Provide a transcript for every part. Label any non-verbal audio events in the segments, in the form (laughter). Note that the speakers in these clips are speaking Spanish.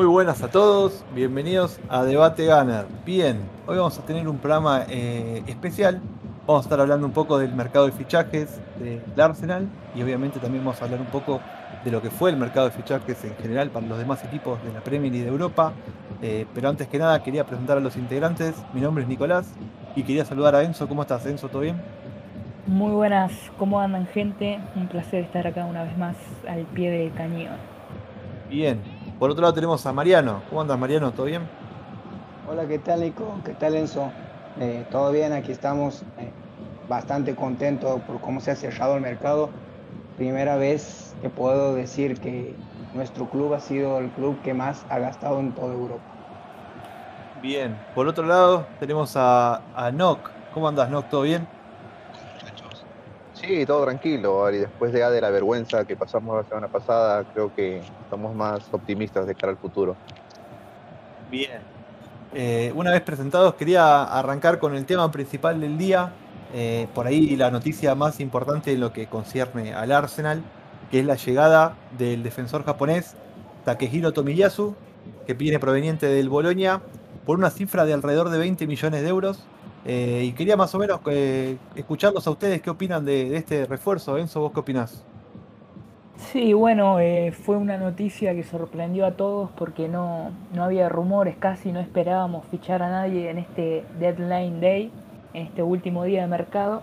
Muy buenas a todos, bienvenidos a Debate Gunner. Bien, hoy vamos a tener un programa eh, especial. Vamos a estar hablando un poco del mercado de fichajes del Arsenal y obviamente también vamos a hablar un poco de lo que fue el mercado de fichajes en general para los demás equipos de la Premier y de Europa. Eh, pero antes que nada quería presentar a los integrantes. Mi nombre es Nicolás y quería saludar a Enzo. ¿Cómo estás, Enzo? ¿Todo bien? Muy buenas, ¿cómo andan gente? Un placer estar acá una vez más al pie del cañón. Bien, por otro lado tenemos a Mariano. ¿Cómo andas, Mariano? ¿Todo bien? Hola, ¿qué tal, Nico? ¿Qué tal, Enzo? Eh, Todo bien, aquí estamos eh, bastante contentos por cómo se ha cerrado el mercado. Primera vez que puedo decir que nuestro club ha sido el club que más ha gastado en toda Europa. Bien. Por otro lado tenemos a, a Nock. ¿Cómo andas, Nock? ¿Todo bien? Sí, todo tranquilo. Y después de, de la vergüenza que pasamos la semana pasada, creo que estamos más optimistas de cara al futuro. Bien. Eh, una vez presentados, quería arrancar con el tema principal del día. Eh, por ahí la noticia más importante en lo que concierne al Arsenal, que es la llegada del defensor japonés Takehiro Tomiyasu, que viene proveniente del Bolonia, por una cifra de alrededor de 20 millones de euros. Eh, y quería más o menos eh, escucharlos a ustedes qué opinan de, este refuerzo. Enzo, ¿vos qué opinás? Sí, bueno, eh, fue una noticia que sorprendió a todos porque no, no había rumores, casi no esperábamos fichar a nadie en este deadline day, en este último día de mercado.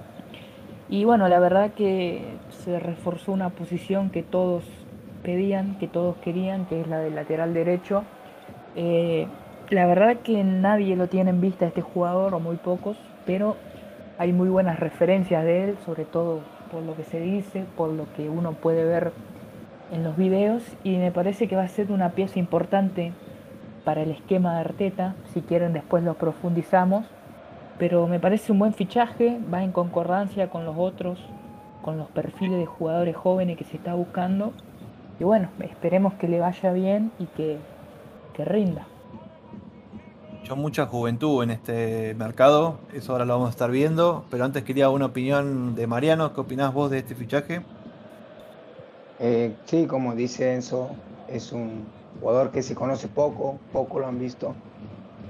Y bueno, la verdad que se reforzó una posición que todos pedían, que todos querían, que es la del lateral derecho. La verdad que nadie lo tiene en vista este jugador, o muy pocos, pero hay muy buenas referencias de él, sobre todo por lo que se dice, por lo que uno puede ver en los videos, y me parece que va a ser una pieza importante para el esquema de Arteta, si quieren después lo profundizamos, pero me parece un buen fichaje, va en concordancia con los otros, con los perfiles de jugadores jóvenes que se está buscando, y bueno, esperemos que le vaya bien y que, que rinda. Yo mucha juventud en este mercado, eso ahora lo vamos a estar viendo, pero antes quería una opinión de Mariano, ¿qué opinás vos de este fichaje? Eh, sí, como dice Enzo, es un jugador que se conoce poco, poco lo han visto,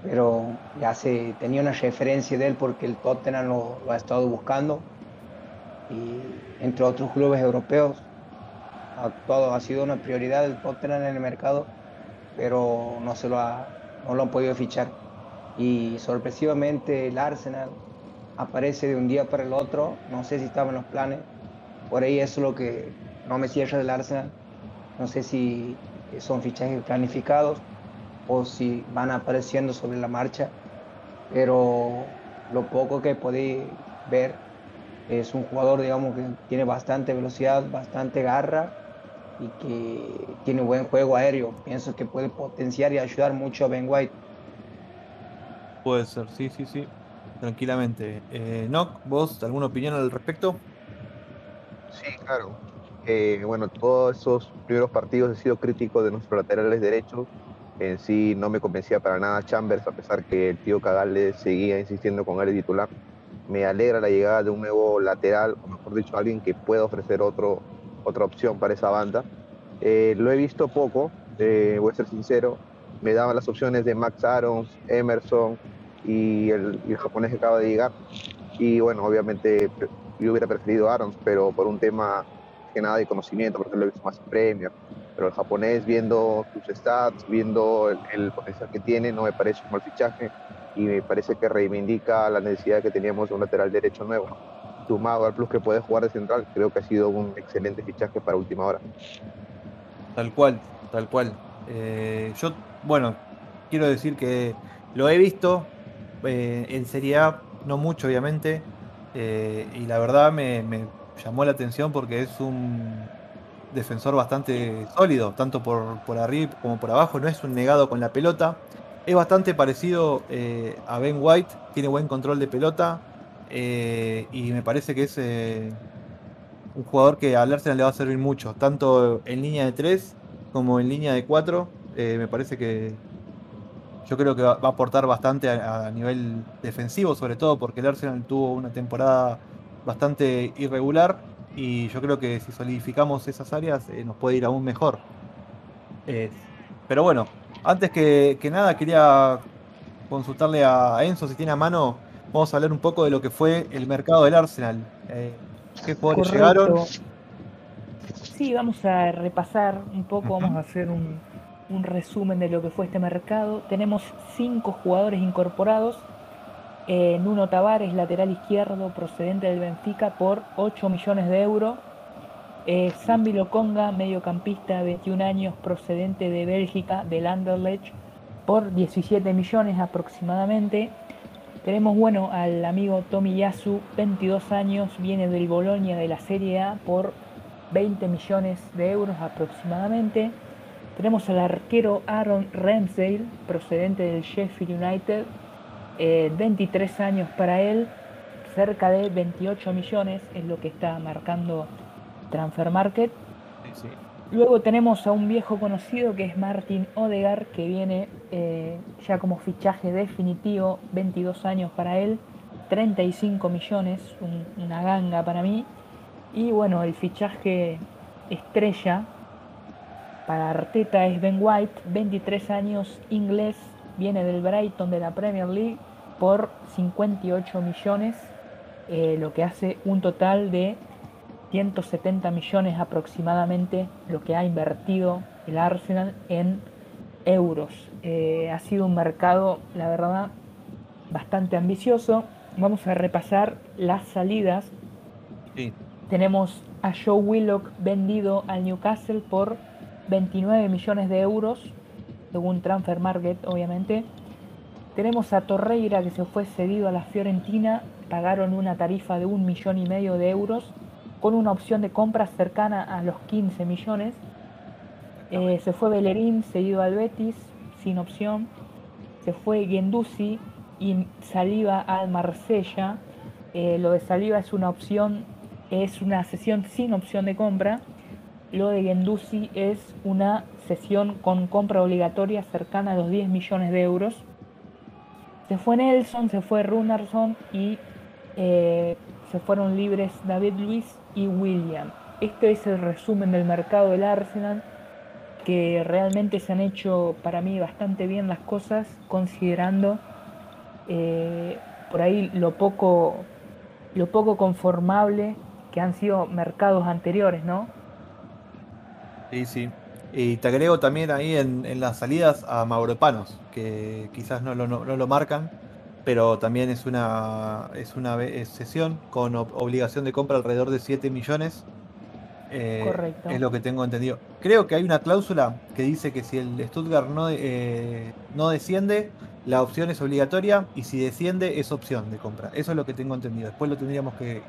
pero ya se tenía una referencia de él porque el Tottenham lo, ha estado buscando y entre otros clubes europeos ha, todo, ha sido una prioridad del Tottenham en el mercado, pero no, se lo ha, no lo han podido fichar. Y sorpresivamente el Arsenal aparece de un día para el otro, no sé si estaba en los planes, por ahí eso es lo que no me cierra del Arsenal, no sé si son fichajes planificados o si van apareciendo sobre la marcha, pero lo poco que podéis ver es un jugador, digamos, que tiene bastante velocidad, bastante garra y que tiene buen juego aéreo. Pienso que puede potenciar y ayudar mucho a Ben White. Puede ser, sí, sí, sí, tranquilamente. Eh, ¿vos alguna opinión al respecto? Sí, claro. Eh, bueno, todos esos primeros partidos he sido crítico de nuestros laterales derechos. En sí no me convencía para nada Chambers, a pesar que el tío Cagale seguía insistiendo con él de titular. Me alegra la llegada de un nuevo lateral, o mejor dicho, alguien que pueda ofrecer otro, otra opción para esa banda. Eh, lo he visto poco, eh, voy a ser sincero. Me daban las opciones de Max Arons, Emerson y el, japonés que acaba de llegar. Y bueno, obviamente yo hubiera preferido Arons, pero por un tema que nada de conocimiento, porque lo he visto más en Premier. Pero el japonés, viendo sus stats, viendo el, el potencial que tiene, no me parece un mal fichaje y me parece que reivindica la necesidad que teníamos de un lateral derecho nuevo. Sumado al plus que puede jugar de central, creo que ha sido un excelente fichaje para última hora. Tal cual, tal cual. Eh, yo, bueno, quiero decir que lo he visto eh, en Serie A, no mucho obviamente, eh, y la verdad me, me llamó la atención porque es un defensor bastante sólido, tanto por, por arriba como por abajo, no es un negado con la pelota. Es bastante parecido eh, a Ben White, tiene buen control de pelota y me parece que es un jugador que al Arsenal le va a servir mucho, tanto en línea de 3 como en línea de 4. me parece que yo creo que va, va a aportar bastante a, a nivel defensivo, sobre todo porque el Arsenal tuvo una temporada bastante irregular y yo creo que si solidificamos esas áreas eh, nos puede ir aún mejor. Eh, pero bueno, Antes que, nada, quería consultarle a Enzo si tiene a mano. Vamos a hablar un poco de lo que fue el mercado del Arsenal. Eh, ¿Qué jugadores llegaron? Sí, vamos a repasar un poco, vamos a hacer un, un resumen de lo que fue este mercado. Tenemos cinco jugadores incorporados. Eh, Nuno Tavares, lateral izquierdo, procedente del Benfica, por 8 millones de euros. Eh, Sambi Lokonga, mediocampista, 21 años, procedente de Bélgica, del Anderlecht, por 17 millones aproximadamente. Tenemos bueno al amigo Tomi Yasu, 22 años, viene del Bolonia de la Serie A por 20 millones de euros aproximadamente. Tenemos al arquero Aaron Ramsdale, procedente del Sheffield United, 23 eh, años para él, cerca de 28 millones es lo que está marcando Transfer Market. Luego tenemos a un viejo conocido que es Martin Odegar, que viene eh, ya como fichaje definitivo, 22 años para él, 35 millones, una ganga para mí. Y bueno, el fichaje estrella para Arteta es Ben White, 23 años, inglés, viene del Brighton de la Premier League por 58 millones, eh, lo que hace un total de 170 millones aproximadamente lo que ha invertido el Arsenal en euros. Eh, ha sido un mercado, la verdad, bastante ambicioso. Vamos a repasar las salidas. Tenemos a Joe Willock vendido al Newcastle por 29 millones de euros, según Transfer Market, obviamente. Tenemos a Torreira que se fue cedido a la Fiorentina, pagaron una tarifa de un millón y medio de euros, con una opción de compra cercana a los 15 millones. Eh, se fue Bellerín, cedido al Betis, sin opción. Se fue Gendusi y Saliva al Marsella. Eh, lo de Saliva es una opción, es una sesión sin opción de compra lo de Gendusi es una sesión con compra obligatoria cercana a los 10 millones de euros. Se fue Nelson, se fue Runarsson y eh, se fueron libres David Luis y William. Este es el resumen del mercado del Arsenal, que realmente se han hecho para mí bastante bien las cosas, considerando eh, por ahí lo poco, lo poco conformable que han sido mercados anteriores, ¿no? Sí, sí. Y te agrego también ahí en, las salidas a Mauropanos, que quizás no lo, no, lo, marcan, pero también es una, es una sesión con obligación de compra alrededor de 7 millones. Eh, Correcto. Es lo que tengo entendido. Creo que hay una cláusula que dice que si el Stuttgart no, eh, no desciende, la opción es obligatoria y si desciende es opción de compra. Eso es lo que tengo entendido. Después lo tendríamos que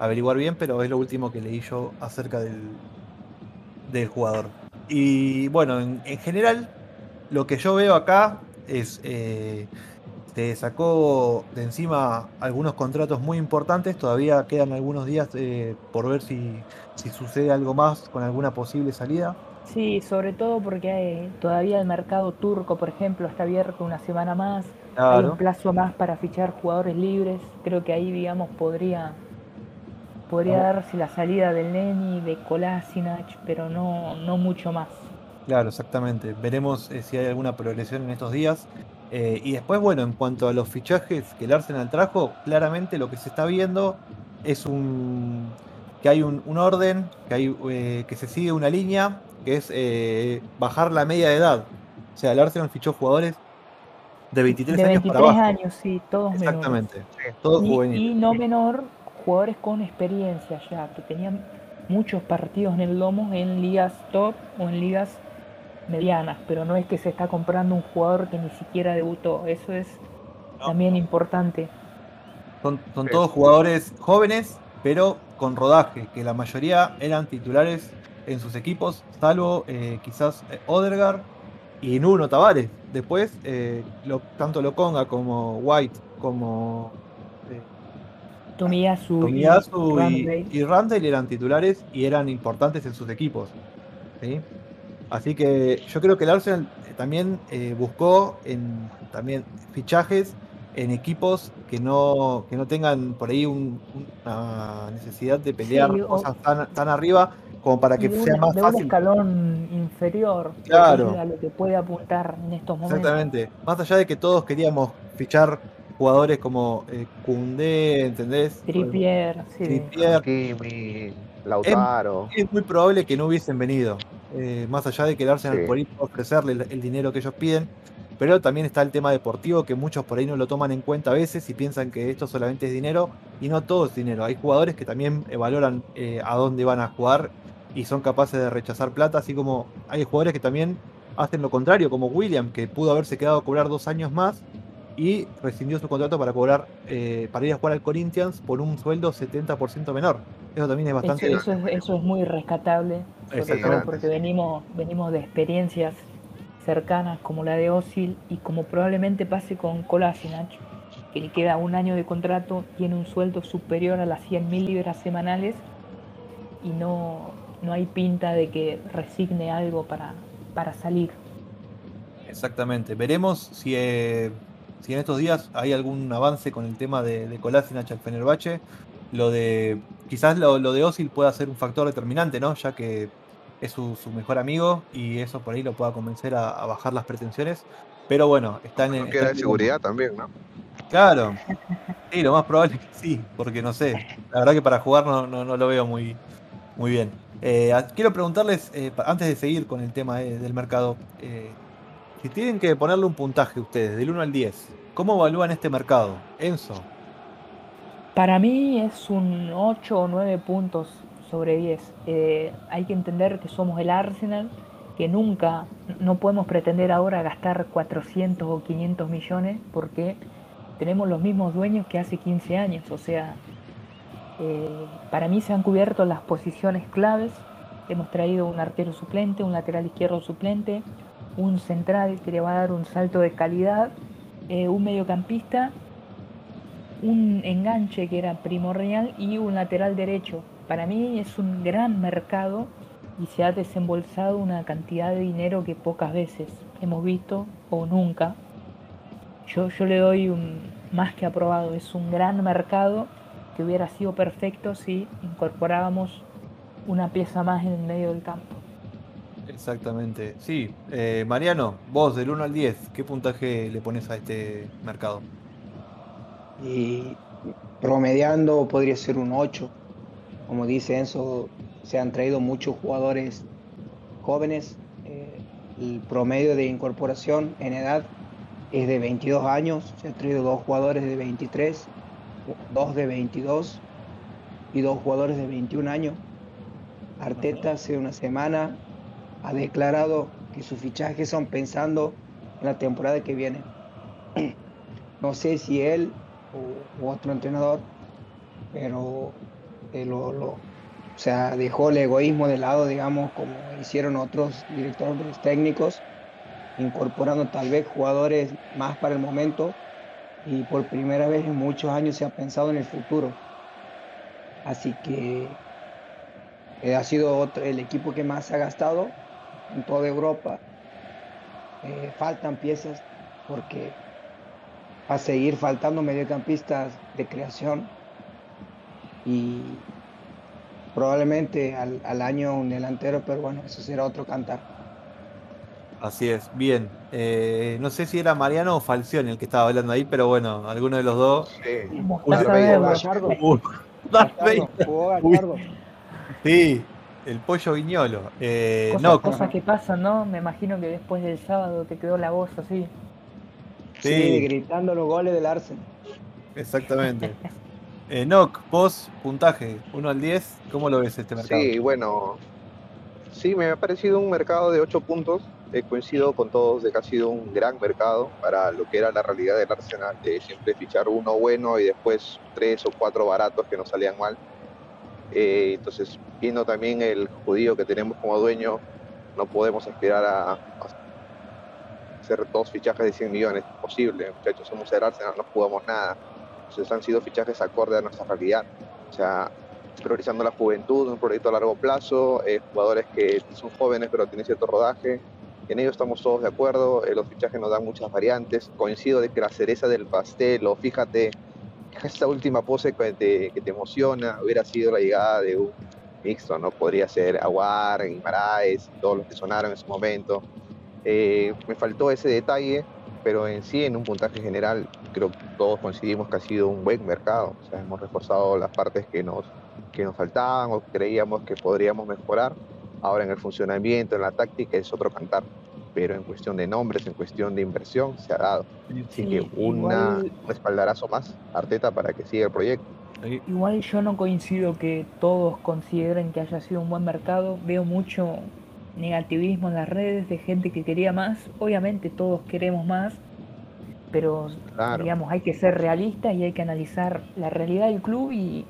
averiguar bien, pero es lo último que leí yo acerca del, del jugador. Y bueno, en, general, lo que yo veo acá es. Eh, te sacó de encima algunos contratos muy importantes. Todavía quedan algunos días eh, por ver si, si, sucede algo más con alguna posible salida. Sí, sobre todo porque hay, todavía el mercado turco, por ejemplo, está abierto una semana más. Hay un plazo más para fichar jugadores libres. Creo que ahí, digamos, podría podría darse la salida del Neni, de Kolasinac, pero no, no mucho más. Claro, exactamente. Veremos eh, si hay alguna progresión en estos días. Eh, y después, bueno, en cuanto a los fichajes que el Arsenal trajo, claramente lo que se está viendo es un que hay un, orden, que hay eh, que se sigue una línea, que es bajar la media de edad. O sea, el Arsenal fichó jugadores de 23 años para abajo. años, sí, todos Exactamente, todos juveniles. Y no menor jugadores con experiencia ya, que tenían muchos partidos en el lomo en ligas top o en ligas medianas, pero no es que se está comprando un jugador que ni siquiera debutó, eso es también importante. Son, todos jugadores jóvenes, pero con rodaje, que la mayoría eran titulares en sus equipos, salvo eh, quizás eh, Odergar y Nuno Tavares. Después, eh, lo, tanto Loconga como White como Tomiyasu, y, Randall. eran titulares y eran importantes en sus equipos. Así que yo creo que el Arsenal también eh, buscó en también fichajes en equipos que no, que no tengan por ahí una necesidad de pelear cosas tan, arriba como para que un, sea más de un fácil. escalón inferior Claro. a lo que puede apuntar en estos momentos. Exactamente. Más allá de que todos queríamos fichar jugadores como eh, Koundé, ¿entendés? Trippier, sí. Trippier, Hakimi, Lautaro. es muy probable que no hubiesen venido. eh, más allá de que el Arsenal Sí. por ofrecerle el, el dinero que ellos piden. Pero también está el tema deportivo que muchos por ahí no lo toman en cuenta a veces y piensan que esto solamente es dinero y no todo es dinero. Hay jugadores que también eh, valoran eh, a dónde van a jugar y son capaces de rechazar plata, así como hay jugadores que también hacen lo contrario, como William, que pudo haberse quedado a cobrar dos años más y rescindió su contrato para cobrar eh, para ir a jugar al Corinthians por un sueldo 70% menor. Eso también es Eso, bastante... eso es, eso es muy rescatable, sobre todo porque venimos, venimos de experiencias cercanas como la de Osil y como probablemente pase con Kolasinac, que le queda un año de contrato, tiene un sueldo superior a las 100.000 libras semanales y no, no hay pinta de que resigne algo para, para salir. Exactamente. Veremos si, eh, si en estos días hay algún avance con el tema de, de Kolasinac al Fenerbahce. Lo de. Quizás lo, lo de Osil pueda ser un factor determinante, ¿no? Ya que es su, su mejor amigo y eso por ahí lo pueda convencer a, a bajar las pretensiones. Pero bueno, está en. Queda de seguridad también, ¿no? Claro. Sí, lo más probable es que sí, porque no sé. La verdad que para jugar no, no, no lo veo muy, muy bien. Eh, quiero preguntarles, eh, antes de seguir con el tema eh, del mercado, eh, si tienen que ponerle un puntaje ustedes, del 1 al 10, ¿cómo evalúan este mercado? Enzo, Para mí es un 8 o 9 puntos sobre 10. Eh, hay que entender que somos el Arsenal, que nunca, no podemos pretender ahora gastar 400 o 500 millones porque tenemos los mismos dueños que hace 15 años. O sea, eh, para mí se han cubierto las posiciones claves. Hemos traído un arquero suplente, un lateral izquierdo suplente, un central que le va a dar un salto de calidad, eh, un mediocampista un enganche que era primordial y un lateral derecho. Para mí es un gran mercado y se ha desembolsado una cantidad de dinero que pocas veces hemos visto o nunca. Yo, yo le doy un más que aprobado. Es un gran mercado que hubiera sido perfecto si incorporábamos una pieza más en el medio del campo. Exactamente. Sí, eh, Mariano, vos del 1 al 10, ¿qué puntaje le pones a este mercado? Y promediando podría ser un 8. Como dice Enzo, se han traído muchos jugadores jóvenes. eh, el promedio de incorporación en edad es de 22 años. Se han traído dos jugadores de 23, dos de 22 y dos jugadores de 21 años. Arteta hace una semana ha declarado que sus fichajes son pensando en la temporada que viene. (clears throat) No sé si él o, otro entrenador, pero eh, lo, o sea, dejó el egoísmo de lado, digamos, como hicieron otros directores técnicos, incorporando tal vez jugadores más para el momento y por primera vez en muchos años se ha pensado en el futuro. Así que eh, ha sido el equipo que más ha gastado en toda Europa. Eh, faltan piezas porque va a seguir faltando mediocampistas de creación y probablemente al, al año un delantero, pero bueno, eso será otro cantar. Así es, bien. Eh, no sé si era Mariano o Falcioni el que estaba hablando ahí, pero bueno, alguno de los dos. Sí. Darth Vader. jugó. Gallardo. (laughs) Sí, el pollo viñolo. Eh, Cosas, no, cosas que pasan, ¿no? Me imagino que después del sábado te quedó la voz así. Sí, Sí. gritando los goles del Arsenal. exactamente. (laughs) Eh, Noc, vos, puntaje, 1 al 10, ¿cómo lo ves este mercado? Sí, bueno, sí, me ha parecido un mercado de 8 puntos. Eh, coincido con todos de que ha sido un gran mercado para lo que era la realidad del Arsenal, de siempre fichar uno bueno y después tres o cuatro baratos que no salían mal. Eh, entonces, viendo también el judío que tenemos como dueño, no podemos aspirar a, hacer dos fichajes de 100 millones. Imposible, muchachos, somos el Arsenal, no jugamos nada. Entonces han sido fichajes acorde a nuestra realidad. O sea, priorizando la juventud, un proyecto a largo plazo, eh, jugadores que son jóvenes pero tienen cierto rodaje. En ello estamos todos de acuerdo, eh, los fichajes nos dan muchas variantes. Coincido de que la cereza del pastel, o fíjate, (laughs) esta última pose que te, que te emociona, hubiera sido la llegada de un mixto, ¿no? Podría ser Aguar, Guimaraes, todos los que sonaron en ese momento. Eh, me faltó ese detalle, pero en sí, en un puntaje general, creo que todos coincidimos que ha sido un buen mercado. Hemos reforzado las partes que nos, que nos faltaban o creíamos que podríamos mejorar. Ahora en el funcionamiento, en la táctica, es otro cantar. Pero en cuestión de nombres, en cuestión de inversión, se ha dado. Así que una, un espaldarazo más, Arteta, para que siga el proyecto. Igual yo no coincido que todos consideren que haya sido un buen mercado. Veo mucho negativismo en las redes de gente que quería más. Obviamente todos queremos más, pero digamos hay que ser realistas y hay que analizar la realidad del club y,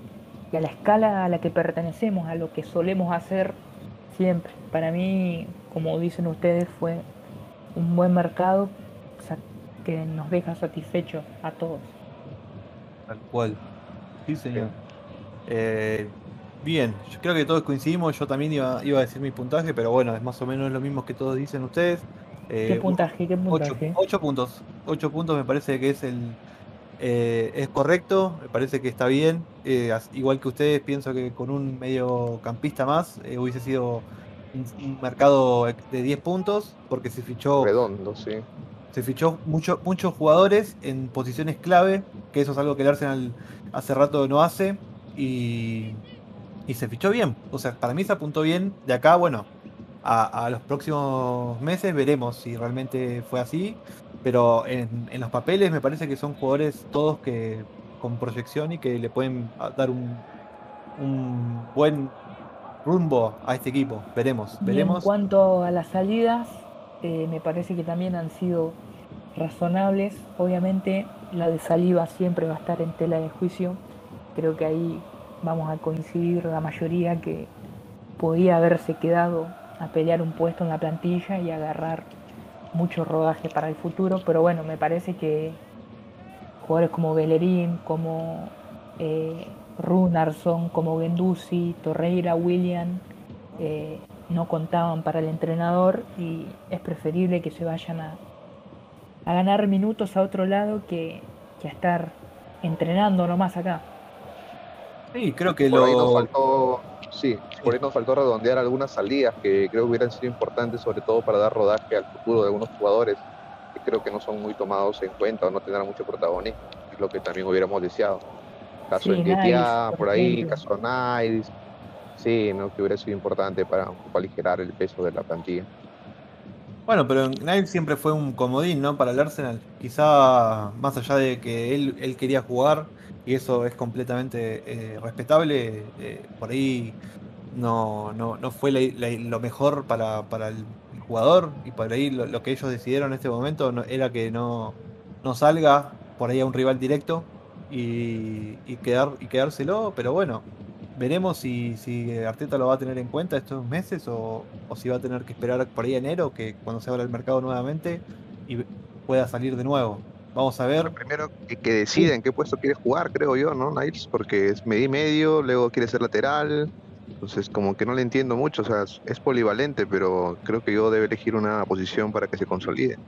a la escala a la que pertenecemos, a lo que solemos hacer siempre. Para mí, como dicen ustedes, fue un buen mercado que nos deja satisfechos a todos. Tal cual. Sí, señor. Eh, bien, yo creo que todos coincidimos. Yo también iba, iba, a decir mi puntaje, pero bueno, es más o menos lo mismo que todos dicen ustedes. Eh, ¿Qué puntaje? ¿Qué puntaje? Ocho, puntos. Ocho puntos me parece que es el eh, es correcto, me parece que está bien. igual que ustedes, pienso que con un mediocampista más hubiese sido un, mercado de 10 puntos, porque se fichó. Redondo, sí. Se fichó mucho, muchos jugadores en posiciones clave, que eso es algo que el Arsenal hace rato no hace y, y se fichó bien. O sea, para mí se apuntó bien. De acá, bueno, a, los próximos meses veremos si realmente fue así. Pero en, los papeles me parece que son jugadores todos que con proyección y que le pueden dar un, un buen rumbo a este equipo. Veremos, veremos. en cuanto a las salidas, eh, me parece que también han sido razonables. Obviamente la de Saliva siempre va a estar en tela de juicio. Creo que ahí vamos a coincidir la mayoría que podía haberse quedado a pelear un puesto en la plantilla y agarrar mucho rodaje para el futuro. Pero bueno, me parece que jugadores como Bellerín, como eh, Runarsson, como Genduzi, Torreira, William, eh, no contaban para el entrenador y es preferible que se vayan a, a ganar minutos a otro lado que, a estar entrenando nomás acá. Sí, creo que por lo... Ahí nos faltó, sí, por ahí nos faltó redondear algunas salidas que creo que hubieran sido importantes, sobre todo para dar rodaje al futuro de algunos jugadores que creo que no son muy tomados en cuenta o no tendrán mucho protagonismo, es lo que también hubiéramos deseado. Caso de Ketia, por, ahí, caso Niles, sí, ¿no? que hubiera sido importante para aligerar el peso de la plantilla. Bueno, pero Niles siempre fue un comodín, ¿no? Para el Arsenal. Quizá más allá de que él, él quería jugar, y eso es completamente eh, respetable, eh, por ahí no, no, no fue lo mejor para, para, el jugador, y por ahí lo, que ellos decidieron en este momento era que no, no salga por ahí a un rival directo y, y, quedar, y quedárselo, pero bueno, veremos si, si Arteta lo va a tener en cuenta estos meses o, si va a tener que esperar por ahí enero, que cuando se abra el mercado nuevamente y pueda salir de nuevo. Vamos a ver. primero que, que decida en qué puesto quiere jugar, creo yo, ¿no, Niles? Porque es medio medio, luego quiere ser lateral. Entonces, como que no le entiendo mucho. O sea, es polivalente, pero creo que yo debe elegir una posición para que se consolide.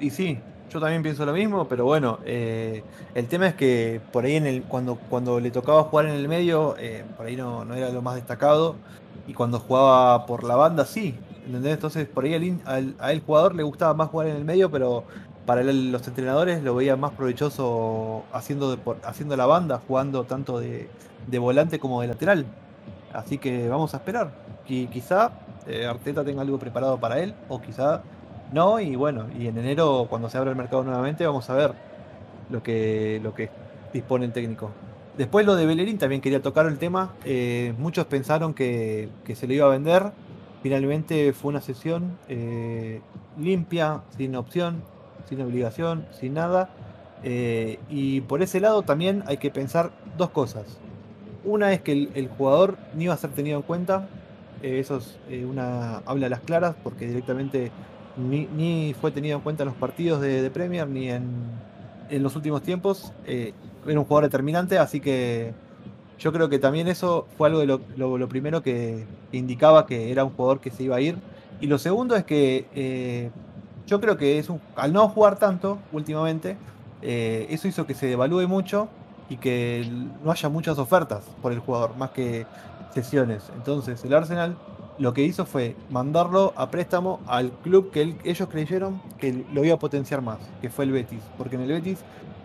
Y sí, yo también pienso lo mismo, pero bueno, eh, el tema es que por ahí en el, cuando, cuando le tocaba jugar en el medio, eh, por ahí no, no, era lo más destacado. Y cuando jugaba por la banda, sí. ¿entendés? Entonces por ahí al, a el jugador le gustaba más jugar en el medio, pero para los entrenadores lo veía más provechoso haciendo, haciendo la banda, jugando tanto de, de, volante como de lateral. Así que vamos a esperar. Y quizá eh, Arteta tenga algo preparado para él, o quizá no, y bueno, y en enero, cuando se abra el mercado nuevamente, vamos a ver lo que, lo que dispone el técnico. Después lo de Bellerín también quería tocar el tema. Eh, muchos pensaron que, se lo iba a vender. Finalmente fue una sesión eh, limpia, sin opción, sin obligación, sin nada. Eh, y por ese lado también hay que pensar dos cosas. Una es que el, jugador ni iba a ser tenido en cuenta. eso es una habla a las claras porque directamente ni, fue tenido en cuenta en los partidos de, Premier ni en, los últimos tiempos. Eh, era un jugador determinante, así que yo creo que también eso fue algo de lo, primero que indicaba que era un jugador que se iba a ir. Y lo segundo es que eh, yo creo que es un, al no jugar tanto últimamente, eh, eso hizo que se devalúe mucho y que no haya muchas ofertas por el jugador, más que sesiones. Entonces el Arsenal lo que hizo fue mandarlo a préstamo al club que ellos creyeron que lo iba a potenciar más, que fue el Betis. Porque en el Betis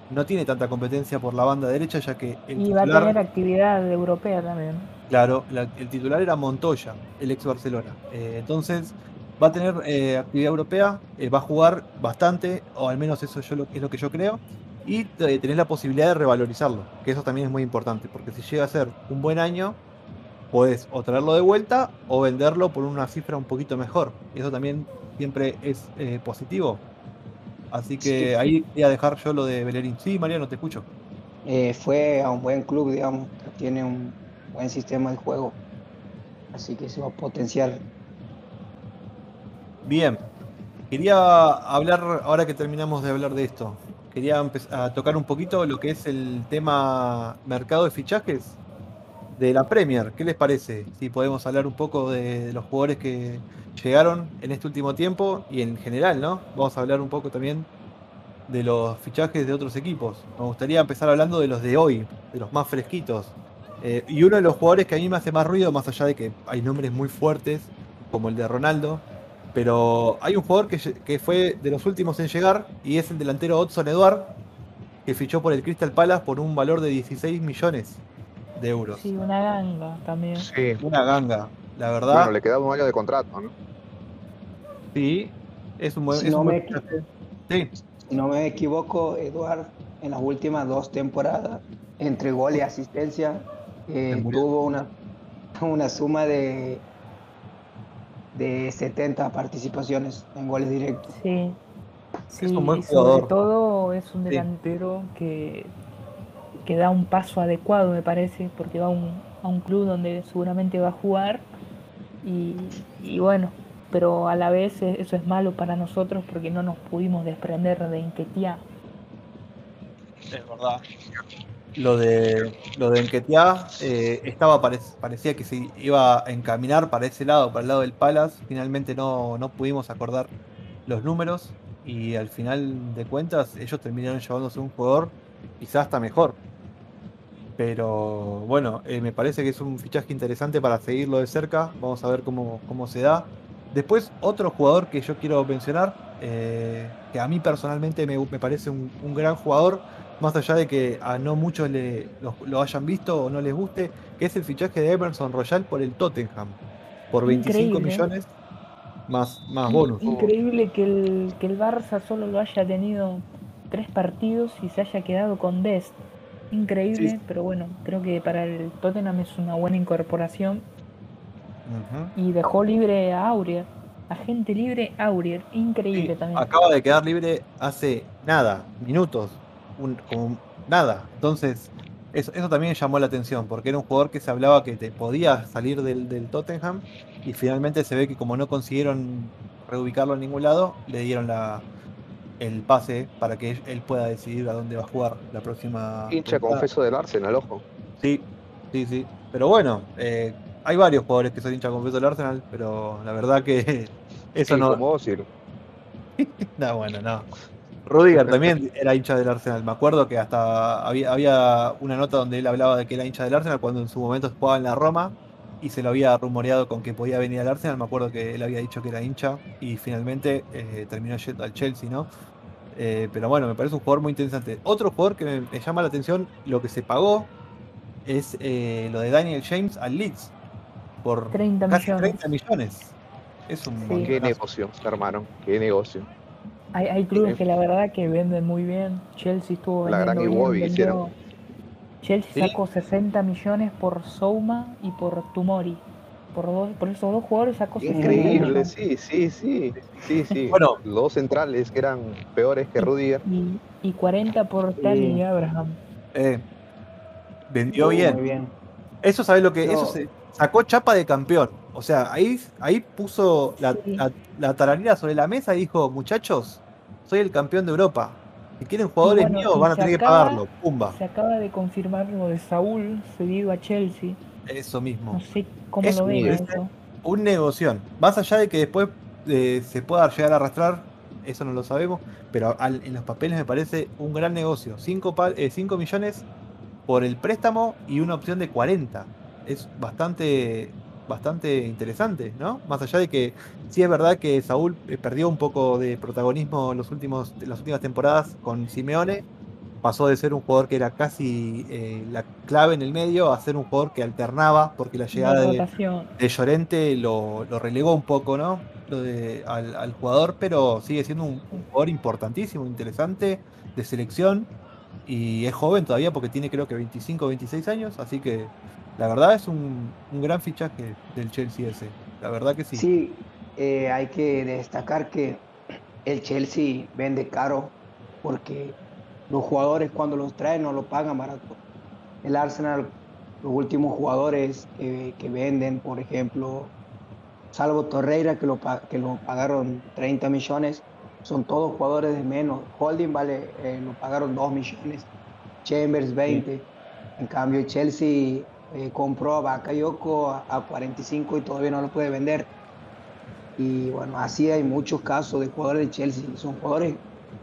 no tiene tanta competencia por la banda derecha, ya que el y va a tener actividad europea también. Claro, el titular era Montoya, el ex Barcelona. Eh, entonces va a tener eh, actividad europea, eh, va a jugar bastante, o al menos eso yo lo, es lo que yo creo, y tenés la posibilidad de revalorizarlo, que eso también es muy importante, porque si llega a ser un buen año, podés o traerlo de vuelta o venderlo por una cifra un poquito mejor. Y eso también siempre es positivo. Así que ahí voy a dejar yo lo de Bellerín. Sí, Mariano, te escucho. fue a un buen club, digamos, tiene un buen sistema de juego. Así que se va a potenciar Bien, quería hablar, ahora que terminamos de hablar de esto, quería empezar a tocar un poquito lo que es el tema mercado de fichajes de la Premier. ¿Qué les parece? Si podemos hablar un poco de los jugadores que llegaron en este último tiempo y en general, ¿no? Vamos a hablar un poco también de los fichajes de otros equipos. Me gustaría empezar hablando de los de hoy, de los más fresquitos. Eh, y uno de los jugadores que a mí me hace más ruido, más allá de que hay nombres muy fuertes, como el de Ronaldo, pero hay un jugador que, fue de los últimos en llegar y es el delantero Odson Eduard, que fichó por el Crystal Palace por un valor de 16 millones de euros. Sí, una ganga también. Sí, una ganga, la verdad. Bueno, le queda un año de contrato, ¿no? Sí, es un buen. Si, no, me, sí. no me equivoco, Eduard, en las últimas dos temporadas, entre gol y asistencia, eh, tuvo una, una suma de de 70 participaciones en goles directos. Sí, sí sobre todo es un delantero que, que da un paso adecuado, me parece, porque va a un, a un club donde seguramente va a jugar y, y bueno, pero a la vez eso es malo para nosotros porque no nos pudimos desprender de Inquetia. Es verdad lo de lo de Enquetia eh, estaba parecía que se iba a encaminar para ese lado, para el lado del Palace. Finalmente no, no pudimos acordar los números y al final de cuentas ellos terminaron llevándose un jugador quizás hasta mejor. Pero bueno, eh, me parece que es un fichaje interesante para seguirlo de cerca. Vamos a ver cómo, cómo se da. Después, otro jugador que yo quiero mencionar, eh, que a mí personalmente me, parece un, un gran jugador, más allá de que a no muchos le, lo, hayan visto o no les guste, que es el fichaje de Emerson Royal por el Tottenham, por 25 millones más, más bonus. Increíble que el, que el Barça solo lo haya tenido tres partidos y se haya quedado con Dest. Increíble, pero bueno, creo que para el Tottenham es una buena incorporación. Y dejó libre a Aurier. Agente libre Aurier, increíble también. Acaba de quedar libre hace nada, minutos como nada. Entonces, eso, eso, también llamó la atención, porque era un jugador que se hablaba que te podía salir del, Tottenham y finalmente se ve que como no consiguieron reubicarlo en ningún lado, le dieron la, el pase para que él pueda decidir a dónde va a jugar la próxima. Hincha confeso del Arsenal, ojo. Sí, sí, sí. Pero bueno, eh, hay varios jugadores que son hincha confeso del Arsenal, pero la verdad que (laughs) eso no. Como (laughs) no, bueno, no. Rudiger también (laughs) era hincha del Arsenal. Me acuerdo que hasta había, había, una nota donde él hablaba de que era hincha del Arsenal cuando en su momento jugaba en la Roma y se lo había rumoreado con que podía venir al Arsenal. Me acuerdo que él había dicho que era hincha y finalmente eh, terminó yendo al Chelsea, ¿no? Eh, pero bueno, me parece un jugador muy interesante. Otro jugador que me, llama la atención, lo que se pagó, es eh, lo de Daniel James al Leeds. Por 30 casi millones. 30 millones. Es un Qué negocio, hermano. Qué negocio. Hay, hay clubes que la verdad que venden muy bien. Chelsea estuvo la vendiendo bien. Chelsea sacó 60 millones por Souma y por Tumori. Por, dos, por esos dos jugadores sacó Increíble, sí, sí, sí. Sí, sí. (laughs) bueno, los dos centrales que eran peores que Rudiger. Y, y 40 por Tali y Abraham. Eh, vendió bien. Muy bien. Eso, ¿sabes lo que? Eso se sacó chapa de campeón. O sea, ahí, ahí puso la, la, sobre la mesa y dijo, muchachos, soy el campeón de Europa. Si quieren jugadores míos, van a tener que pagarlo. Pumba. Se acaba de confirmar lo de Saúl cedido a Chelsea. Eso mismo. No sé cómo lo ve eso. Un negocio. Más allá de que después eh, se pueda llegar a arrastrar, eso no lo sabemos, pero en los papeles me parece un gran negocio. 5 eh, millones por el préstamo y una opción de 40. es bastante, bastante interesante, ¿no? Más allá de que sí es verdad que Saúl eh, perdió un poco de protagonismo en, los últimos, en las últimas temporadas con Simeone, pasó de ser un jugador que era casi eh, la clave en el medio a ser un jugador que alternaba, porque la llegada de, de, Llorente lo, relegó un poco, ¿no? Lo de, al, jugador, pero sigue siendo un, jugador importantísimo, interesante, de selección, y es joven todavía porque tiene creo que 25 o 26 años, así que la verdad es un, gran fichaje del Chelsea ese, la verdad que sí. Sí, eh, hay que destacar que el Chelsea vende caro porque los jugadores cuando los traen no lo pagan barato. El Arsenal, los últimos jugadores que, venden, por ejemplo, salvo Torreira que lo, que lo pagaron 30 millones, son todos jugadores de menos. Holding vale, eh, lo pagaron 2 millones, Chambers 20. En cambio, Chelsea eh, compró a Bakayoko a, a 45 y todavía no lo puede vender. Y bueno, así hay muchos casos de jugadores de Chelsea. Son jugadores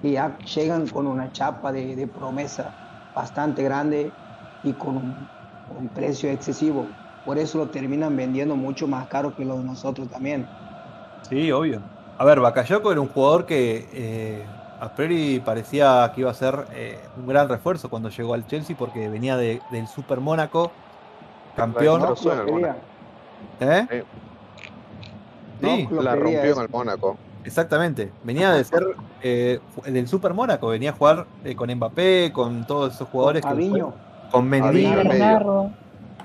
que ya llegan con una chapa de, promesa bastante grande y con un, precio excesivo. Por eso lo terminan vendiendo mucho más caro que lo de nosotros también. Sí, obvio. A ver, Bakayoko era un jugador que eh, a priori parecía que iba a ser eh, un gran refuerzo cuando llegó al Chelsea porque venía del Super Mónaco, campeón. ¿Eh? Sí, la rompió en el Mónaco. Exactamente. Venía de ser eh, del Super Mónaco, venía a jugar eh, con Mbappé, con todos esos jugadores. Con Fabinho. con Mendy.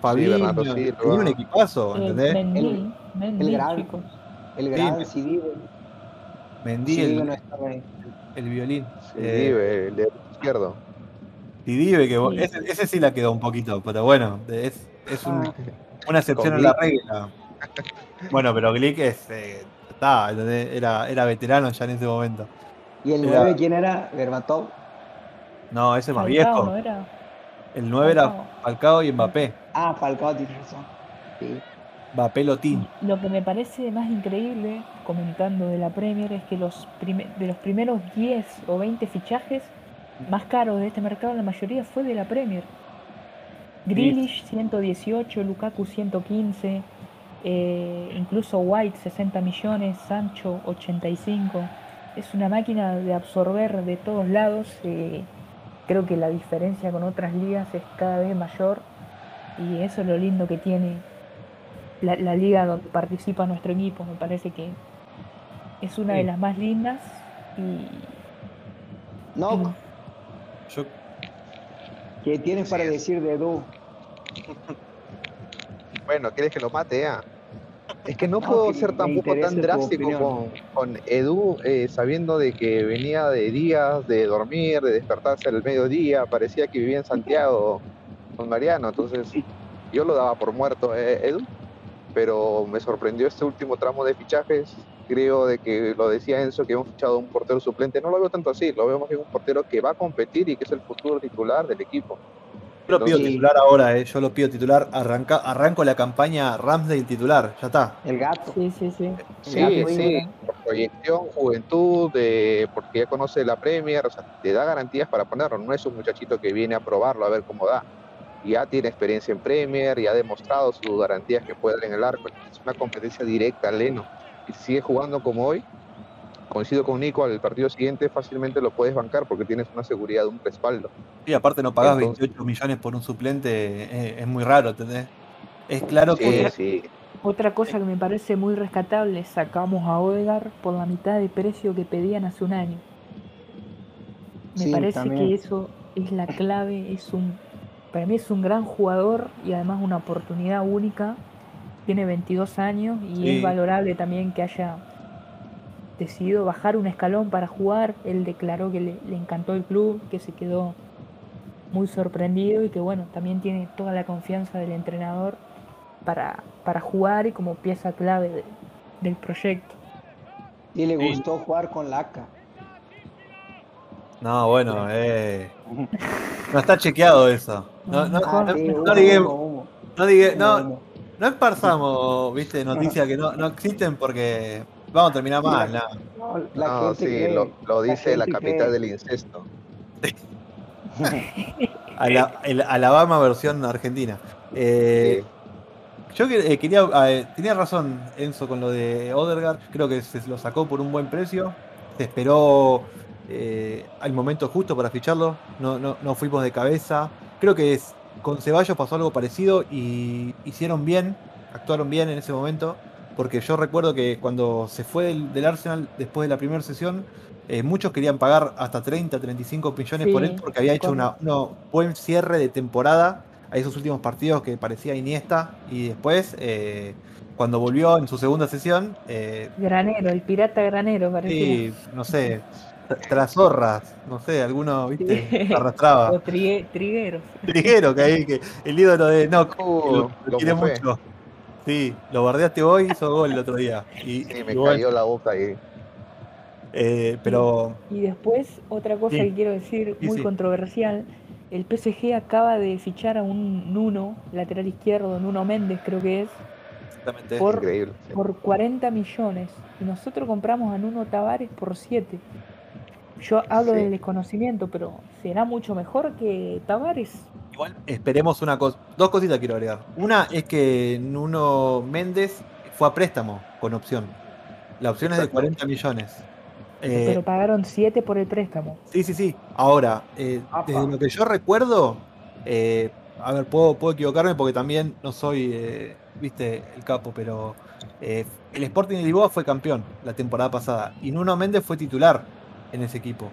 Fabinho. tenía un equipazo, ¿entendés? el, el gran, el gran sí. Mendy, el, el, violín. Sidibe, el de izquierdo. Sidibe, que ese, ese, sí la quedó un poquito, pero bueno, es, es un, ah. una excepción a la regla. Bueno, pero Glick es... Eh, era, era veterano ya en ese momento. ¿Y el 9 quién era? ¿Berbatov? No, ese es más viejo. El 9 era Falcao y Mbappé. Ah, Falcao tiene razón. Sí. Mbappé Lotín. Lo que me parece más increíble, comentando de la Premier, es que los de los primeros 10 o 20 fichajes más caros de este mercado, la mayoría fue de la Premier. Grealish 118, Lukaku 115, eh, incluso White 60 millones, Sancho 85. Es una máquina de absorber de todos lados. Eh, creo que la diferencia con otras ligas es cada vez mayor y eso es lo lindo que tiene la, liga donde participa nuestro equipo. Me parece que es una de las más lindas y... No. ¿Qué tienes para decir de Edu? Bueno, ¿quieres que lo mate? Es que no, puedo ser tampoco tan drástico con, Edu, eh, sabiendo de que venía de días de dormir, de despertarse al mediodía, parecía que vivía en Santiago con Mariano, entonces yo lo daba por muerto, eh, Edu, pero me sorprendió este último tramo de fichajes, creo de que lo decía Enzo, que hemos fichado un portero suplente, no lo veo tanto así, lo veo más bien un portero que va a competir y que es el futuro titular del equipo. Yo lo pido titular ahora, eh. yo lo pido titular. Arranca, arranco la campaña Ramsdale titular, ya está. El gato. Sí, sí, sí. Sí, sí. Por proyección, juventud, de, porque ya conoce la Premier, o sea, te da garantías para ponerlo. No es un muchachito que viene a probarlo a ver cómo da. Ya tiene experiencia en Premier, y ha demostrado sus garantías que puede en el arco. Es una competencia directa, Leno. Y sigue jugando como hoy, coincido con Nico, al partido siguiente fácilmente lo puedes bancar porque tienes una seguridad, un respaldo. Y aparte no pagas 28 millones por un suplente, eh, es, muy raro, ¿entendés? Es claro que... Otra cosa que me parece muy rescatable, sacamos a Odegar por la mitad de precio que pedían hace un año. Me parece que eso es la clave, es un para mí es un gran jugador y además una oportunidad única. Tiene 22 años y es valorable también que haya decidido bajar un escalón para jugar. Él declaró que le, encantó el club, que se quedó muy sorprendido y que bueno, también tiene toda la confianza del entrenador para, para jugar y como pieza clave del proyecto. Y le gustó jugar con Laca. No, bueno, eh, no está chequeado eso. No, no, ah, no, no, no, esparzamos, viste, noticias que no, no existen porque Vamos a terminar mal, no. no, sí, lo, dice la, capital del (laughs) incesto. (laughs) Alabama versión argentina. Eh, Yo eh, quería, eh, tenía razón Enzo con lo de Odegaard, creo que se lo sacó por un buen precio, se esperó eh, al momento justo para ficharlo, no, no, no fuimos de cabeza, creo que es, con Ceballos pasó algo parecido y hicieron bien, actuaron bien en ese momento, porque yo recuerdo que cuando se fue del, Arsenal después de la primera sesión, muchos querían pagar hasta 30, 35 millones por él porque había hecho un buen cierre de temporada a esos últimos partidos que parecía Iniesta y después eh, cuando volvió en su segunda sesión eh, Granero, el pirata Granero parecía. Sí, no sé, tras zorras, no sé, alguno, viste, (laughs) arrastraba. O trigueros. Triguero, que ahí, que el ídolo de no, uh, lo, quiere mucho. Sí, lo bardeaste hoy, hizo gol el otro día. Y, sí, me cayó la boca ahí. Eh, pero... Y, después, otra cosa que quiero decir, muy controversial, el PSG acaba de fichar a un Nuno, lateral izquierdo, Nuno Méndez creo que es, por, Increíble, por 40 millones. Y nosotros compramos a Nuno Tavares por 7. Yo hablo del desconocimiento, pero ¿será mucho mejor que Tavares? Igual esperemos una cosa, dos cositas quiero agregar. Una es que Nuno Méndez fue a préstamo con opción. La opción es de 40 millones. Eh, pero pagaron 7 por el préstamo. Sí, sí, sí. Ahora, eh, desde lo que yo recuerdo, eh, a ver, puedo, puedo equivocarme porque también no soy, viste, el capo, pero el Sporting de Lisboa fue campeón la temporada pasada y Nuno Méndez fue titular en ese equipo.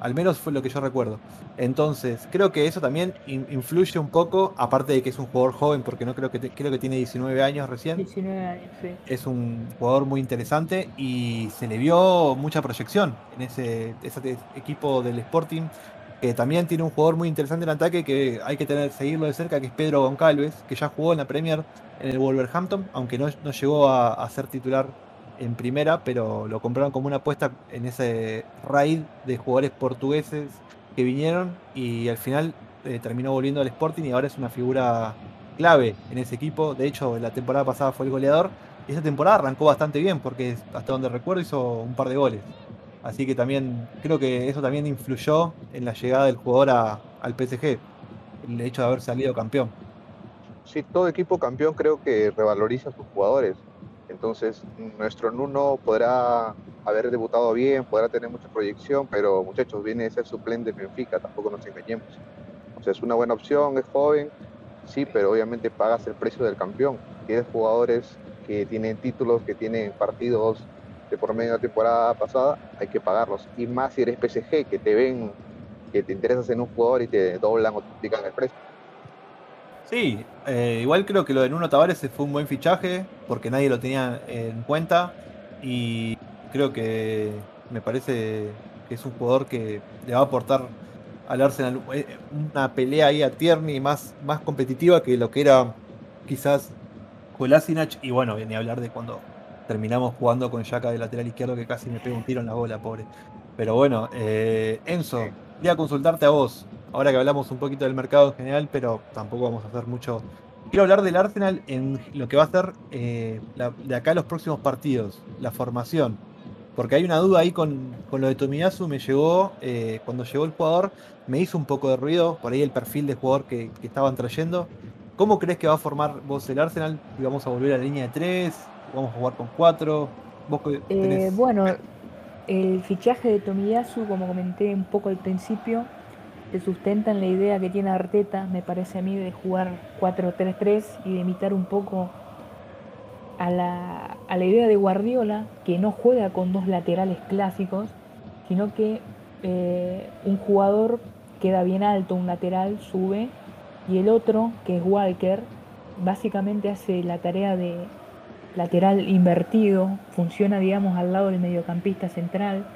Al menos fue lo que yo recuerdo. Entonces, creo que eso también influye un poco, aparte de que es un jugador joven, porque no creo que creo que tiene 19 años recién. 19 años, sí. Es un jugador muy interesante y se le vio mucha proyección en ese, equipo del Sporting, que también tiene un jugador muy interesante en ataque que hay que tener, seguirlo de cerca, que es Pedro Goncalves, que ya jugó en la Premier en el Wolverhampton, aunque no, no llegó a ser titular en primera, pero lo compraron como una apuesta en ese raid de jugadores portugueses que vinieron y al final eh, terminó volviendo al Sporting y ahora es una figura clave en ese equipo. De hecho, la temporada pasada fue el goleador y esa temporada arrancó bastante bien porque hasta donde recuerdo hizo un par de goles. Así que también creo que eso también influyó en la llegada del jugador al PSG, el hecho de haber salido campeón. Sí, todo equipo campeón creo que revaloriza a sus jugadores. Entonces, nuestro Nuno podrá haber debutado bien, podrá tener mucha proyección, pero muchachos, viene de ser suplente en Benfica, tampoco nos engañemos. O sea, es una buena opción, es joven, sí, pero obviamente pagas el precio del campeón. Tienes jugadores que tienen títulos, que tienen partidos de por medio de la temporada pasada, hay que pagarlos. Y más si eres PSG, que te ven, que te interesas en un jugador y te doblan o te explican el precio. Sí, eh, igual creo que lo de Nuno Tavares fue un buen fichaje porque nadie lo tenía en cuenta y creo que me parece que es un jugador que le va a aportar al Arsenal eh, una pelea ahí a Tierney más, más competitiva que lo que era quizás Kolasinac y bueno, a hablar de cuando terminamos jugando con Yaka de lateral izquierdo que casi me pega un tiro en la bola, pobre. Pero bueno, eh, Enzo, voy a consultarte a vos ahora que hablamos un poquito del mercado en general, pero tampoco vamos a hacer mucho. Quiero hablar del Arsenal en lo que va a ser eh, de acá los próximos partidos, la formación. Porque hay una duda ahí con, lo de Tomiyasu, me llegó, eh, cuando llegó el jugador, me hizo un poco de ruido, por ahí el perfil de jugador que, estaban trayendo. ¿Cómo crees que va a formar vos el Arsenal? ¿Vamos a volver a la línea de tres? ¿Vamos a jugar con cuatro? Eh, bueno, el fichaje de Tomiyasu, como comenté un poco al principio, se sustenta en la idea que tiene Arteta, me parece a mí, de jugar 4-3-3 y de imitar un poco a la, a la, idea de Guardiola, que no juega con dos laterales clásicos, sino que eh, un jugador queda bien alto, un lateral sube, y el otro, que es Walker, básicamente hace la tarea de lateral invertido, funciona, digamos, al lado del mediocampista central,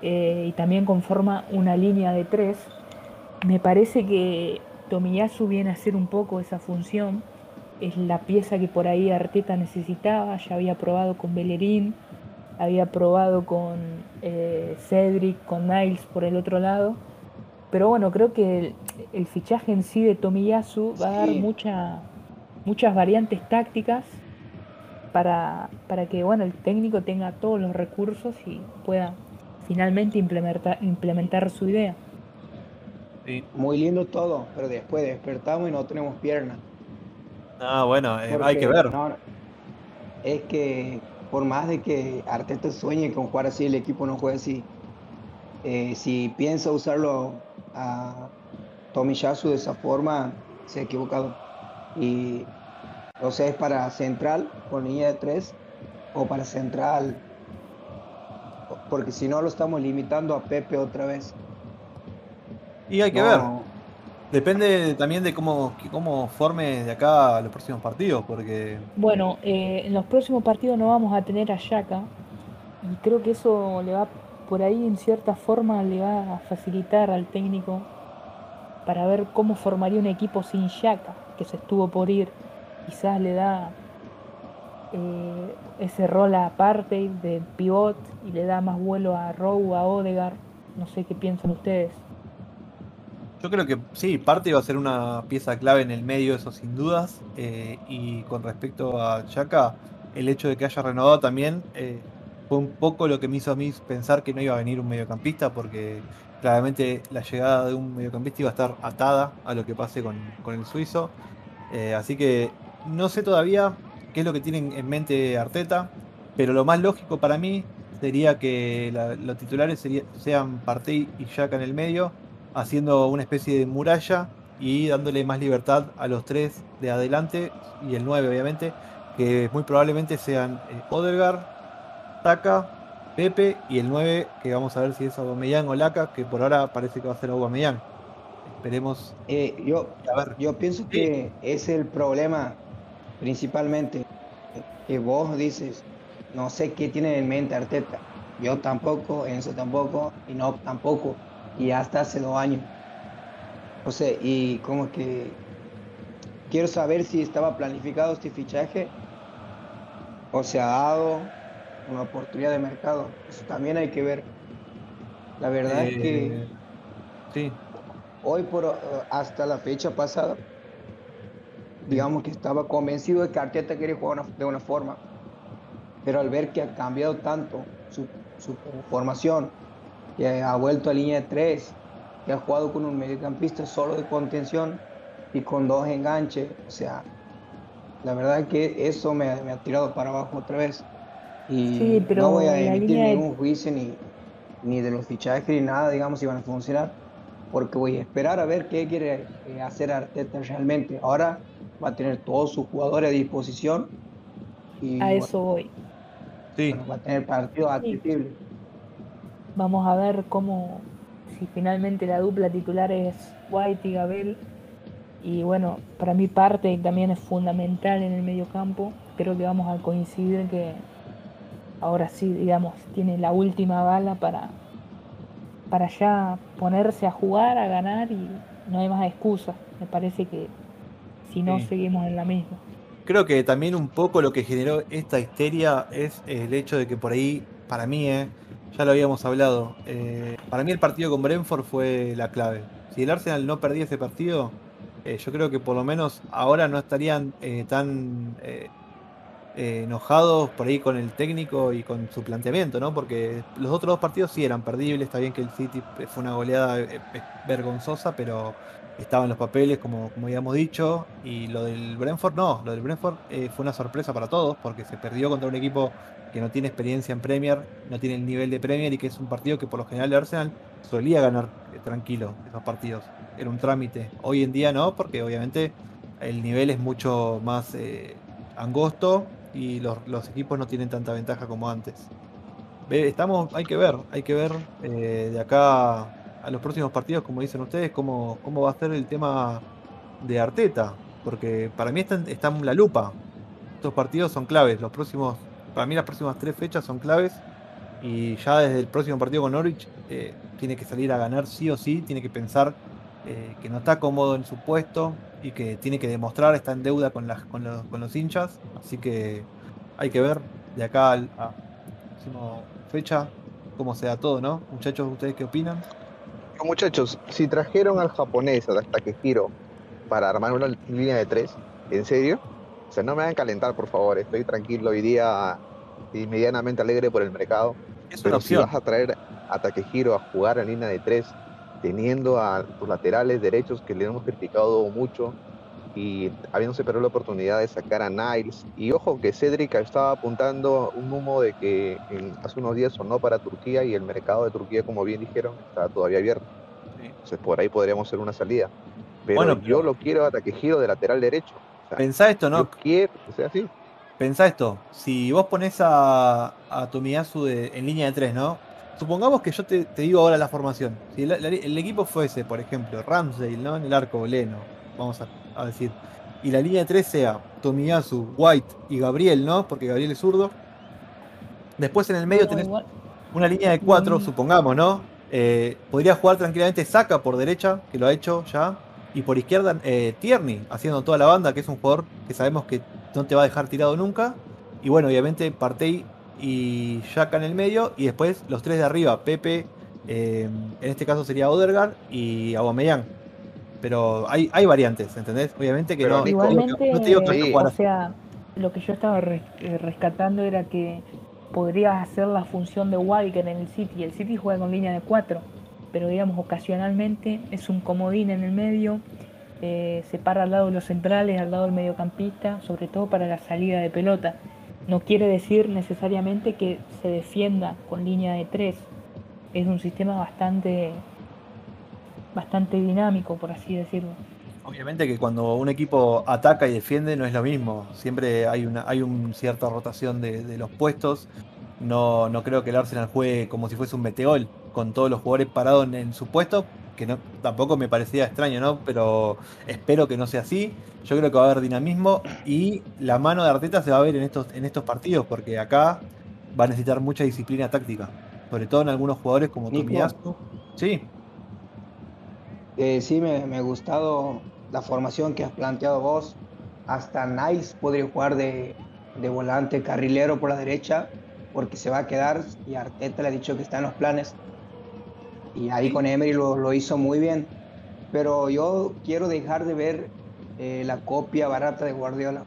eh, y también conforma una línea de tres me parece que Tomiyasu viene a hacer un poco esa función. Es la pieza que por ahí Arteta necesitaba. Ya había probado con Bellerín, había probado con eh, Cedric, con Niles por el otro lado. Pero bueno, creo que el, fichaje en sí de Tomiyasu va a dar mucha, muchas variantes tácticas para, para que bueno, el técnico tenga todos los recursos y pueda finalmente implementar, implementar su idea. Muy lindo todo, pero después despertamos y no tenemos piernas. Ah, bueno, eh, hay que ver. es que por más de que Arteta sueñe con jugar así, el equipo no juega así. Eh, si piensa usarlo a Tomiyasu de esa forma, se ha equivocado. Y o sea, es para central con línea de tres o para central, porque si no lo estamos limitando a Pepe otra vez. Y hay que ver. Depende también de cómo, cómo forme de acá los próximos partidos, porque... Bueno, eh, en los próximos partidos no vamos a tener a Yaka, y creo que eso le va, por ahí en cierta forma, le va a facilitar al técnico para ver cómo formaría un equipo sin Yaka, que se estuvo por ir. Quizás le da eh, ese rol aparte de pivot y le da más vuelo a Rowe, a Odegar. No sé qué piensan ustedes. Yo creo que sí, parte va a ser una pieza clave en el medio, eso sin dudas. Eh, y con respecto a Chaka, el hecho de que haya renovado también eh, fue un poco lo que me hizo a mí pensar que no iba a venir un mediocampista, porque claramente la llegada de un mediocampista iba a estar atada a lo que pase con, el suizo. Eh, así que no sé todavía qué es lo que tienen en mente Arteta, pero lo más lógico para mí sería que los titulares sean Partey y Chaka en el medio haciendo una especie de muralla y dándole más libertad a los tres de adelante y el 9 obviamente, que muy probablemente sean eh, Odegar, Taka, Pepe y el 9 que vamos a ver si es Aubameyang o Laca, que por ahora parece que va a ser Aubameyang. Esperemos. Eh, yo, yo pienso que es el problema principalmente que vos dices, no sé qué tiene en mente Arteta. Yo tampoco, Enzo tampoco, y no tampoco y hasta hace dos años. O sea, y como que quiero saber si estaba planificado este fichaje o se ha dado una oportunidad de mercado. Eso también hay que ver. La verdad es que eh, sí. hoy por hasta la fecha pasada, digamos que estaba convencido de que Arteta quería jugar de una forma, pero al ver que ha cambiado tanto su, su formación, que ha vuelto a línea de tres, que ha jugado con un mediocampista solo de contención y con dos enganches. O sea, la verdad que eso me, ha tirado para abajo otra vez. Y no voy a emitir ningún juicio ni, ni de los fichajes ni nada, digamos, si van a funcionar, porque voy a esperar a ver qué quiere eh, hacer Arteta realmente. Ahora va a tener todos sus jugadores a disposición. Y, a eso voy. Sí. va a tener partidos accesibles. Vamos a ver cómo, si finalmente la dupla titular es White y Gabel. Y bueno, para mi parte también es fundamental en el medio campo. Creo que vamos a coincidir que ahora sí, digamos, tiene la última bala para, para ya ponerse a jugar, a ganar y no hay más excusa. Me parece que si no seguimos en la misma. Creo que también un poco lo que generó esta histeria es el hecho de que por ahí, para mí, eh, ya lo habíamos hablado. Eh, para mí el partido con Brentford fue la clave. Si el Arsenal no perdía ese partido, eh, yo creo que por lo menos ahora no estarían eh, tan enojados por ahí con el técnico y con su planteamiento, ¿no? Porque los otros dos partidos sí eran perdibles. Está bien que el City fue una goleada vergonzosa, pero estaban los papeles, como, como habíamos dicho. Y lo del Brentford no. Lo del Brentford fue una sorpresa para todos porque se perdió contra un equipo que no tiene experiencia en Premier, no tiene el nivel de Premier y que es un partido que por lo general de Arsenal solía ganar eh, tranquilo esos partidos. Era un trámite. Hoy en día no, porque obviamente el nivel es mucho más eh, angosto y los, equipos no tienen tanta ventaja como antes. Estamos, hay que ver, hay que ver eh, de acá a los próximos partidos, como dicen ustedes, cómo, cómo va a ser el tema de Arteta, porque para mí está, está en la lupa. Estos partidos son claves. Los próximos para mí las próximas tres fechas son claves y ya desde el próximo partido con Norwich eh, tiene que salir a ganar sí o sí, tiene que pensar eh, que no está cómodo en su puesto y que tiene que demostrar, está en deuda con, las, con, los, hinchas, así que hay que ver de acá a la próxima fecha cómo se da todo, ¿no? Muchachos, ¿ustedes qué opinan? Muchachos, si trajeron al japonés hasta que giro para armar una línea de tres, ¿en serio? O sea, no me hagan calentar, por favor. Estoy tranquilo hoy día y medianamente alegre por el mercado. pero si vas a traer a Takehiro a jugar en línea de tres, teniendo a tus laterales derechos que le hemos criticado mucho y habiéndose perdido la oportunidad de sacar a Niles. Y ojo que Cedric estaba apuntando un humo de que hace unos días sonó para Turquía y el mercado de Turquía, como bien dijeron, está todavía abierto. Entonces por ahí podríamos hacer una salida. Pero bueno, yo lo quiero ataque giro de lateral derecho. pensá esto, ¿no? quiero sea así. Pensá esto, si vos pones a, a Tomiyasu en línea de tres, ¿no? Supongamos que yo te, digo ahora la formación. Si el, equipo fuese, por ejemplo, Ramsdale, ¿no? En el arco, Leno, vamos a, decir. Y la línea de tres sea Tomiyasu, White y Gabriel, ¿no? Porque Gabriel es zurdo. Después en el medio tenés una línea de cuatro, supongamos, ¿no? Eh, podría jugar tranquilamente Saka por derecha, que lo ha hecho ya. Y por izquierda eh, Tierney, haciendo toda la banda, que es un jugador que sabemos que no te va a dejar tirado nunca. Y bueno, obviamente Partey y Yaka en el medio. Y después los tres de arriba, Pepe, eh, en este caso sería Odergaard y Aubameyang. Pero hay, hay variantes, ¿entendés? Obviamente que no, igualmente, no te digo que O sea, lo que yo estaba rescatando era que podría hacer la función de Walker en el City. El City juega con línea de 4, pero digamos ocasionalmente es un comodín en el medio, eh, se para al lado de los centrales, al lado del mediocampista, sobre todo para la salida de pelota. No quiere decir necesariamente que se defienda con línea de 3. Es un sistema bastante, bastante dinámico, por así decirlo. Obviamente que cuando un equipo ataca y defiende no es lo mismo. Siempre hay una hay una cierta rotación de, los puestos. No, no creo que el Arsenal juegue como si fuese un meteol, con todos los jugadores parados en, su puesto, que no, tampoco me parecía extraño, ¿no? Pero espero que no sea así. Yo creo que va a haber dinamismo y la mano de Arteta se va a ver en estos, en estos partidos, porque acá va a necesitar mucha disciplina táctica. Sobre todo en algunos jugadores como Tomiyasu. Sí. Eh, sí, me, me ha gustado la formación que has planteado vos. Hasta Nice podría jugar de, volante carrilero por la derecha, porque se va a quedar y Arteta le ha dicho que está en los planes. Y ahí con Emery lo, hizo muy bien. Pero yo quiero dejar de ver eh, la copia barata de Guardiola.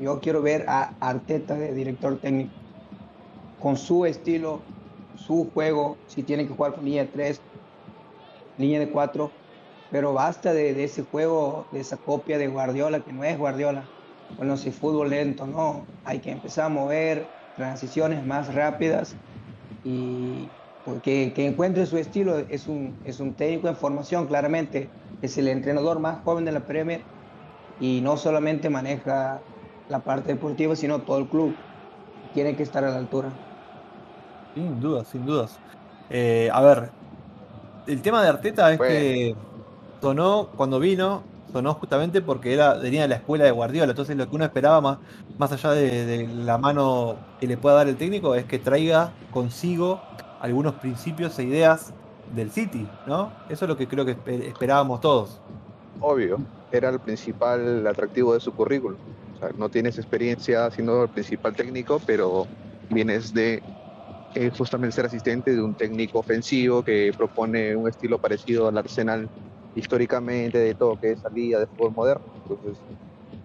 Yo quiero ver a Arteta de director técnico, con su estilo, su juego, si tiene que jugar con línea de 3, línea de 4, pero basta de, ese juego, de esa copia de Guardiola, que no es Guardiola. Bueno, si fútbol lento, no. Hay que empezar a mover transiciones más rápidas y que, que encuentre su estilo. Es un, es un técnico en formación, claramente. Es el entrenador más joven de la Premier y no solamente maneja la parte deportiva, sino todo el club. Tiene que estar a la altura. Sin dudas, sin dudas. Eh, a ver, el tema de Arteta es que sonó cuando vino, sonó justamente porque era, venía de la escuela de Guardiola. Entonces lo que uno esperaba más, más allá de, la mano que le pueda dar el técnico es que traiga consigo algunos principios e ideas del City, ¿no? Eso es lo que creo que esperábamos todos. Obvio, era el principal atractivo de su currículum. O sea, no tienes experiencia siendo el principal técnico, pero vienes de eh, justamente ser asistente de un técnico ofensivo que propone un estilo parecido al Arsenal históricamente de todo que es salida de fútbol moderno. Entonces,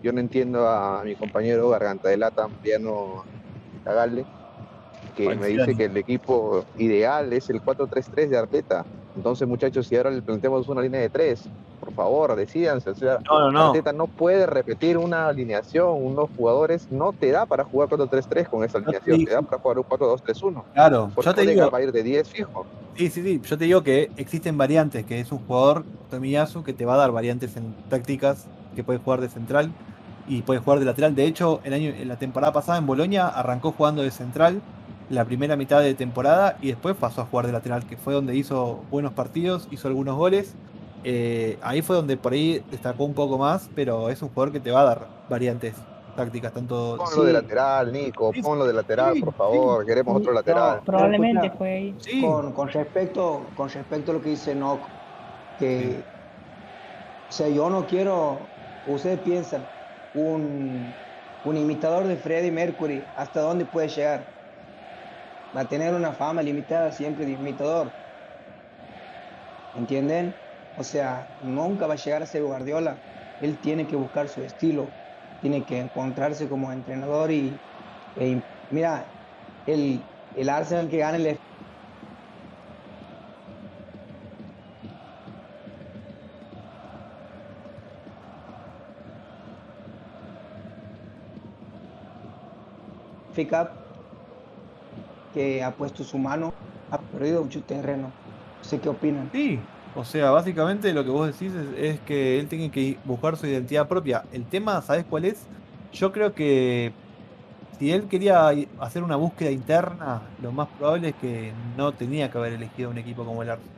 yo no entiendo a mi compañero Garganta de Lata, Mariano Cagalde, que me dice que el equipo ideal es el 4-3-3 de Arteta. Entonces, muchachos, si ahora le planteamos una línea de tres, por favor, decídanse. no, no, Arteta no puede repetir una alineación, unos jugadores, no te da para jugar 4-3-3 con esa alineación, te da para jugar un 4-2-3-1. Claro, yo te digo. Va a ir de 10 fijo. Sí, sí, sí. Yo te digo que existen variantes, que es un jugador, Tomiyasu, que te va a dar variantes en tácticas, que puede jugar de central y puede jugar de lateral. De hecho, el año, en la temporada pasada en Bolonia arrancó jugando de central la primera mitad de temporada y después pasó a jugar de lateral, que fue donde hizo buenos partidos, hizo algunos goles. Eh, ahí fue donde por ahí destacó un poco más, pero es un jugador que te va a dar variantes tácticas, tanto... Ponlo de lateral, Nico, ponlo de lateral, por favor, queremos otro lateral. probablemente fue ahí. Con, con, respecto, con respecto a lo que dice Nock, que, o sea, yo no quiero, ustedes piensan, un, un imitador de Freddie Mercury, ¿hasta dónde puede llegar? va a tener una fama limitada siempre de imitador. ¿Entienden? O sea, nunca va a llegar a ser Guardiola. Él tiene que buscar su estilo, tiene que encontrarse como entrenador y, e mira, el, el Arsenal que gana el Cup que ha puesto su mano, ha perdido mucho terreno. No sé qué opinan. Sí, o sea, básicamente lo que vos decís es, que él tiene que buscar su identidad propia. El tema, ¿sabés cuál es? Yo creo que si él quería hacer una búsqueda interna, lo más probable es que no tenía que haber elegido un equipo como el Arsenal.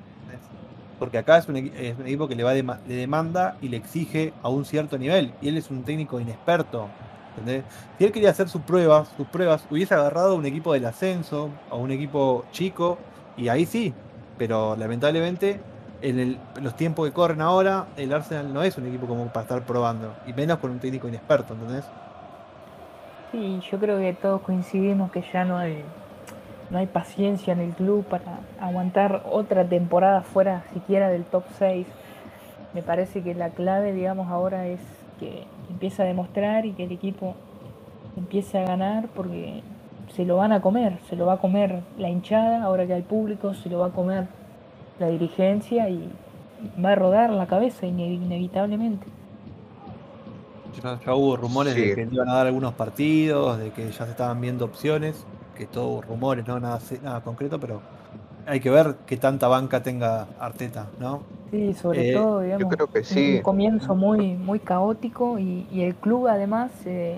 Porque acá es un, equipo que le, va dema- le demanda y le exige a un cierto nivel. Y él es un técnico inexperto. ¿Entendés? Si él quería hacer sus pruebas, sus pruebas, hubiese agarrado un equipo del ascenso o un equipo chico, y ahí sí. Pero lamentablemente, en el- los tiempos que corren ahora, el Arsenal no es un equipo como para estar probando. Y menos con un técnico inexperto, ¿entendés? Sí, yo creo que todos coincidimos que ya no hay, no hay paciencia en el club para aguantar otra temporada fuera siquiera del top 6. Me parece que la clave, digamos, ahora es que empiece a demostrar y que el equipo empiece a ganar porque se lo van a comer, se lo va a comer la hinchada, ahora que hay público, se lo va a comer la dirigencia y va a rodar la cabeza ine- inevitablemente. Ya, ya hubo rumores de que le iban a dar algunos partidos, de que ya se estaban viendo opciones, que todo rumores, no nada, nada concreto, pero hay que ver qué tanta banca tenga Arteta, ¿no? Sí, sobre Eh, todo, Yo digamos, creo que un- sí. un comienzo muy, muy caótico y, y el club además eh,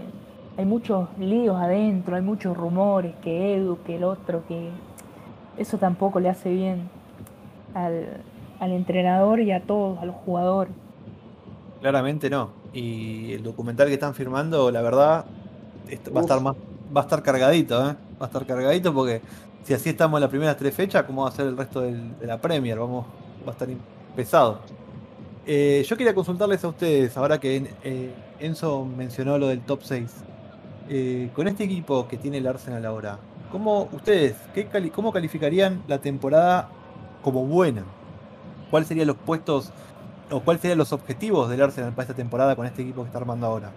hay muchos líos adentro, hay muchos rumores, que Edu, que el otro, que eso tampoco le hace bien al, al entrenador y a todos, a los jugadores. Claramente no. Y el documental que están firmando, la verdad, va a estar más, va a estar cargadito, ¿eh? Va a estar cargadito porque si así estamos en las primeras tres fechas, ¿cómo va a ser el resto del- de la Premier? Vamos, va a estar pesado. Eh, yo quería consultarles a ustedes, ahora que eh, Enzo mencionó lo del top 6. Eh, con este equipo que tiene el Arsenal ahora, ¿cómo ustedes, cómo calificarían la temporada como buena? ¿Cuáles serían los puestos o cuáles serían los objetivos del Arsenal para esta temporada con este equipo que está armando ahora?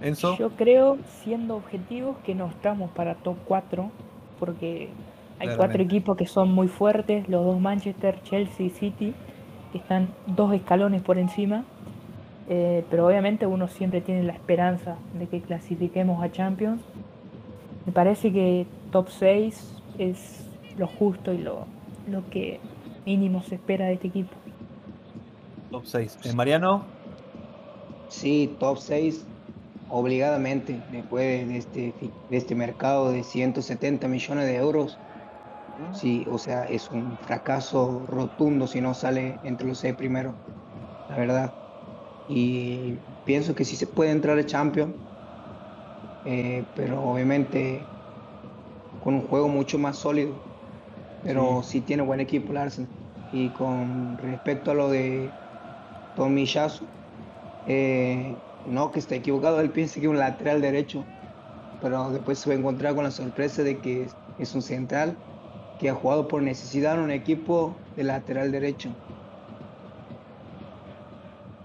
Enzo, Yo creo, siendo objetivos, que no estamos para top 4, porque hay cuatro equipos que son muy fuertes, los dos Manchester, Chelsea y City, que están dos escalones por encima, eh, pero obviamente uno siempre tiene la esperanza de que clasifiquemos a Champions. Me parece que top 6 es lo justo y lo, lo que mínimo se espera de este equipo. top 6. Mariano, Sí, top 6 obligadamente después de este, de este mercado de 170 millones de euros. Sí, o sea, es un fracaso rotundo si no sale entre los seis primeros, la verdad. Y pienso que sí se puede entrar a Champions, eh, pero obviamente con un juego mucho más sólido. Pero sí, tiene buen equipo el Arsenal. Y con respecto a lo de Tommy Yasu, eh, no, que está equivocado, él piensa que es un lateral derecho, pero después se va a encontrar con la sorpresa de que es, es un central que ha jugado por necesidad en un equipo de lateral derecho.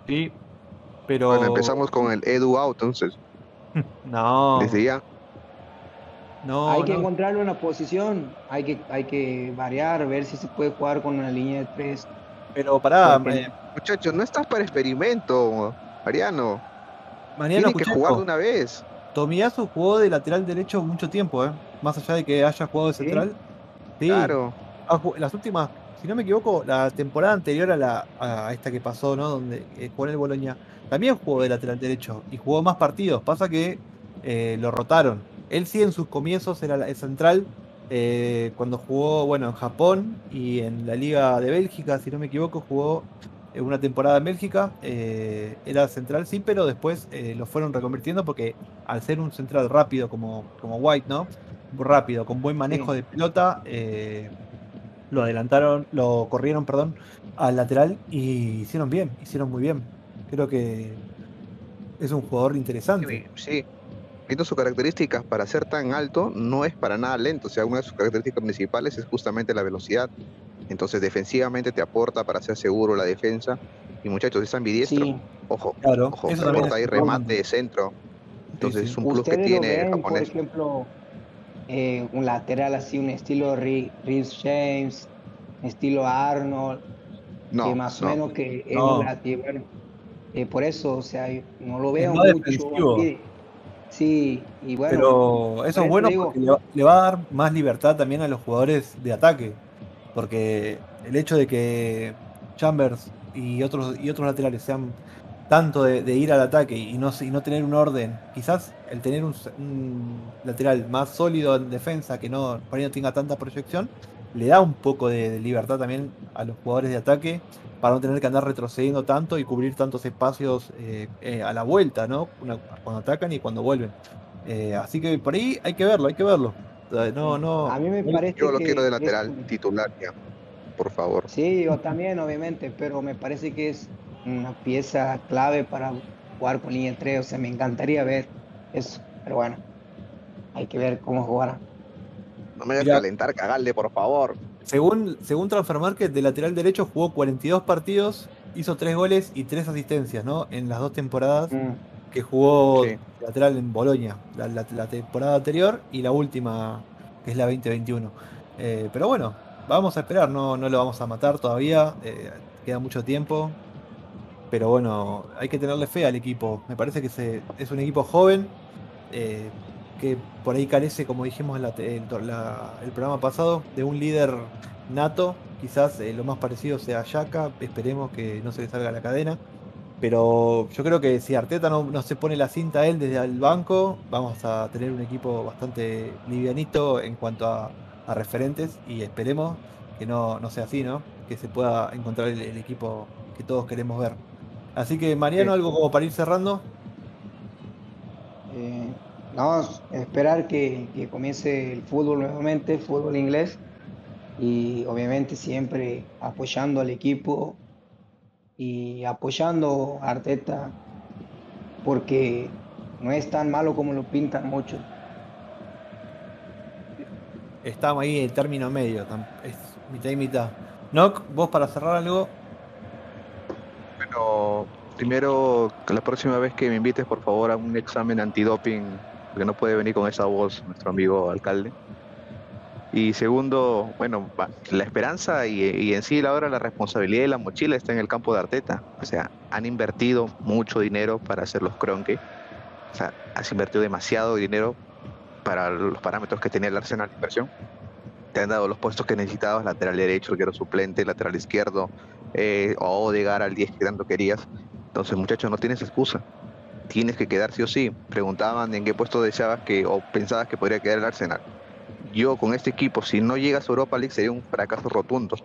sí, pero Bueno, empezamos con el Edu out, entonces, (laughs) no, desde ya. no, hay que no. encontrarle una posición, hay que, hay que variar, ver si se puede jugar con una línea de tres. Pero pará, Porque- Muchachos, no estás para experimento, Mariano. Mariano, Tiene que jugar de una vez. Tomiyasu jugó de lateral derecho mucho tiempo, ¿eh? Más allá de que haya jugado de central. Sí, Claro. ha jugado- las últimas, si no me equivoco, la temporada anterior a la a esta que pasó, ¿no? Donde eh, jugó en el Boloña, también jugó de lateral derecho y jugó más partidos. Pasa que eh, lo rotaron. Él sí en sus comienzos era el central. eh, cuando jugó, bueno, en Japón y en la Liga de Bélgica, si no me equivoco, jugó eh, una temporada en Bélgica. eh, era central, sí, pero después eh, lo fueron reconvirtiendo porque al ser un central rápido como, como White, ¿no? Rápido, con buen manejo Sí. de pelota, eh, lo adelantaron, lo corrieron, perdón, al lateral y hicieron bien, hicieron muy bien. Creo que es un jugador interesante. Sí. Viendo sus características, para ser tan alto, no es para nada lento. O sea, una de sus características principales es justamente la velocidad. Entonces, defensivamente te aporta para ser seguro la defensa. Y muchachos, es ambidiestro. Sí, Ojo, Claro, ojo, te aporta ahí remate de centro. Entonces, sí. es un plus que tiene el por japonés. ejemplo, eh, un lateral así, un estilo Reece James, estilo Arnold, No, que más o no. menos que es No. bueno, eh, por eso, o sea, no lo veo mucho defensivo. Sí, y bueno. Pero eso es bueno digo- porque le va, le va a dar más libertad también a los jugadores de ataque. Porque el hecho de que Chambers y otros, y otros laterales sean tanto de, de ir al ataque y no, y no tener un orden, quizás el tener un, lateral más sólido en defensa que no, por ahí no tenga tanta proyección, le da un poco de, de libertad también a los jugadores de ataque para no tener que andar retrocediendo tanto y cubrir tantos espacios eh, eh, a la vuelta, ¿no? Una- cuando atacan y cuando vuelven. Eh, así que por ahí hay que verlo, hay que verlo. Sea, No, no. A mí me parece Yo lo que quiero de lateral titular ya, por favor. Sí, yo también, obviamente, pero me parece que es una pieza clave para jugar con línea 3. O sea, me encantaría ver eso. Pero bueno, hay que ver cómo jugará. No me hagas Mira. calentar, cagarle, por favor. Según, según Transfer Market, de lateral derecho jugó 42 partidos, hizo 3 goles y 3 asistencias, ¿no? En las dos temporadas Mm, que jugó Sí. lateral en Bolonia, la, la- la temporada anterior y la última, que es la 2021. Eh, pero bueno, vamos a esperar, no, no lo vamos a matar todavía, eh, queda mucho tiempo. Pero bueno, hay que tenerle fe al equipo. Me parece que se, es un equipo joven, eh, que por ahí carece, como dijimos en la en el programa pasado, de un líder nato. Quizás eh, lo más parecido sea Yaka, esperemos que no se le salga la cadena. Pero yo creo que si Arteta no, no se pone la cinta a él desde el banco, vamos a tener un equipo bastante livianito en cuanto a, referentes y esperemos que no, no sea así, ¿no? Que se pueda encontrar el equipo que todos queremos ver. Así que Mariano, algo como para ir cerrando. eh, no, esperar que, que comience el fútbol nuevamente, el fútbol inglés. Y obviamente siempre apoyando al equipo y apoyando a Arteta porque no es tan malo como lo pintan muchos. Estamos ahí en el término medio, es mitad y mitad. Nock, vos para cerrar algo, Bueno, primero, la próxima vez que me invites, por favor, a un examen antidoping, porque no puede venir con esa voz nuestro amigo alcalde. Y segundo, bueno, la esperanza y, en sí ahora la responsabilidad y la mochila está en el campo de Arteta. O sea, han invertido mucho dinero para hacer los cronque. O sea, has invertido demasiado dinero para los parámetros que tenía el Arsenal de inversión. Te han dado los puestos que necesitabas, lateral derecho, arquero suplente, lateral izquierdo, eh, o llegar al 10 que tanto querías. Entonces, muchachos, no tienes excusa. Tienes que quedar sí o sí. Preguntaban en qué puesto deseabas que o pensabas que podría quedar el Arsenal. Yo con este equipo, si no llegas a Europa League, sería un fracaso rotundo.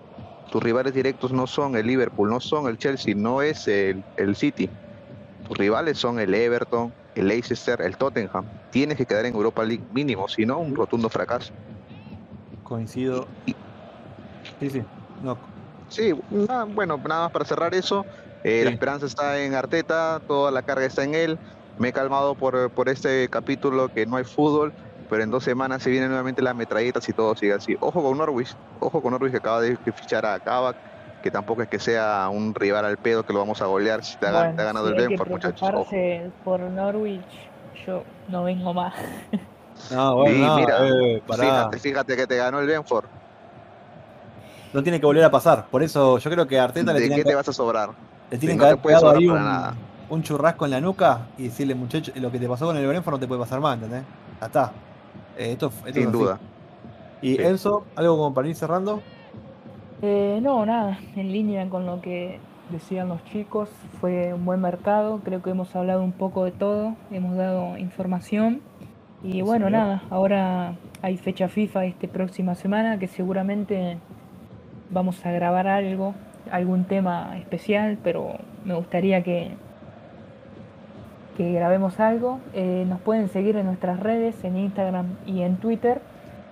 Tus rivales directos no son el Liverpool, no son el Chelsea, no es el, el City. Tus rivales son el Everton, el Leicester, el Tottenham. Tienes que quedar en Europa League mínimo, si no, un rotundo fracaso. coincido. Y- Sí, sí, Nock. Sí, nada, bueno, nada más para cerrar eso. eh, La esperanza está en Arteta, toda la carga está en él. Me he calmado por, por este capítulo que no hay fútbol, pero en dos semanas se vienen nuevamente las metralletas y todo sigue así. Ojo con Norwich, ojo con Norwich que acaba de fichar a Kavak, que tampoco es que sea un rival al pedo que lo vamos a golear si te ha, Bueno, te ha ganado si el Benford, muchachos. Ojo. por Norwich, yo no vengo más. No, bueno, Sí, no, mira, eh. Fíjate, fíjate que te ganó el Benford. No tiene que volver a pasar. Por eso yo creo que a Arteta le ¿De qué que, te vas a sobrar? le tienen no que te haber puede pegado sobrar ahí para un, nada. un churrasco en la nuca y decirle, muchacho, lo que te pasó con el Brentford no te puede pasar más, ¿entendés? Ya está. Eh, esto, esto es Sin así. duda. Y Sí. Enzo, algo como para ir cerrando. Eh, no, nada, en línea con lo que decían los chicos, fue un buen mercado, creo que hemos hablado un poco de todo, hemos dado información y Sí, bueno, señor. nada, ahora hay fecha FIFA esta próxima semana que seguramente vamos a grabar algo, algún tema especial, pero me gustaría que, que grabemos algo. Eh, nos pueden seguir en nuestras redes, en Instagram y en Twitter.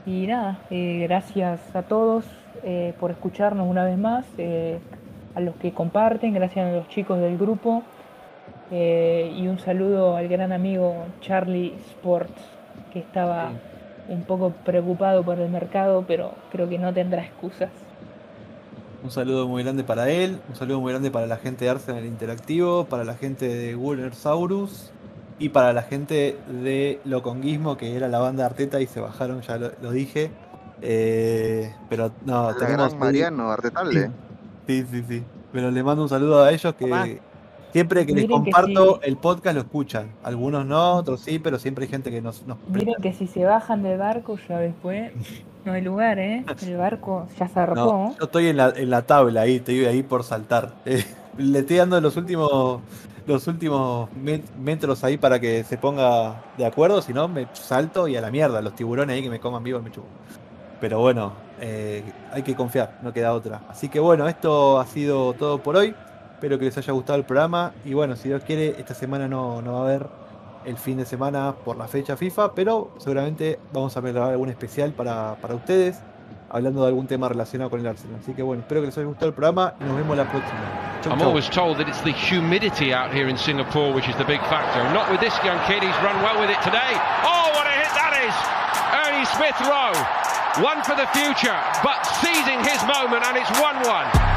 Y nada, eh, gracias a todos eh, por escucharnos una vez más, a los que comparten, gracias a los chicos del grupo y un saludo al gran amigo Charlie Sports, que estaba un poco preocupado por el mercado, pero creo que no tendrá excusas. Un saludo muy grande para él, un saludo muy grande para la gente de Arsenal Interactivo, para la gente de Warner Saurus y para la gente de Loconguismo, que era la banda Arteta y se bajaron, ya lo, lo dije. Eh, pero no, La tenemos. gran Mariano Artetalde. Sí, sí, sí. Pero le mando un saludo a ellos que. Siempre que les Miren que comparto sí. el podcast lo escuchan. Algunos no, otros sí, pero siempre hay gente que nos, nos Miren que si se bajan del barco ya después no hay lugar, ¿eh? (laughs) El barco ya zarpó. No, yo estoy en la, en la tabla ahí, estoy ahí por saltar. (laughs) Eh, le estoy dando los últimos los últimos met- metros ahí para que se ponga de acuerdo, si no me salto y a la mierda, los tiburones ahí que me coman vivo me chupo. Pero bueno, eh, hay que confiar, no queda otra. Así que bueno, esto ha sido todo por hoy. Espero que les haya gustado el programa. Y bueno, si Dios quiere, esta semana no, no va a haber el fin de semana por la fecha FIFA, pero seguramente vamos a grabar algún especial para, para ustedes, hablando de algún tema relacionado con el Arsenal. Así que bueno, espero que les haya gustado el programa y nos vemos la próxima. Chau, I'm chau. always told that it's the humidity out here in Singapore which is the big factor. Not with this young kid, he's run well with it today. Oh, what a hit that is! Ernie Smith Rowe, one for the future, but seizing his moment, and it's 1 1.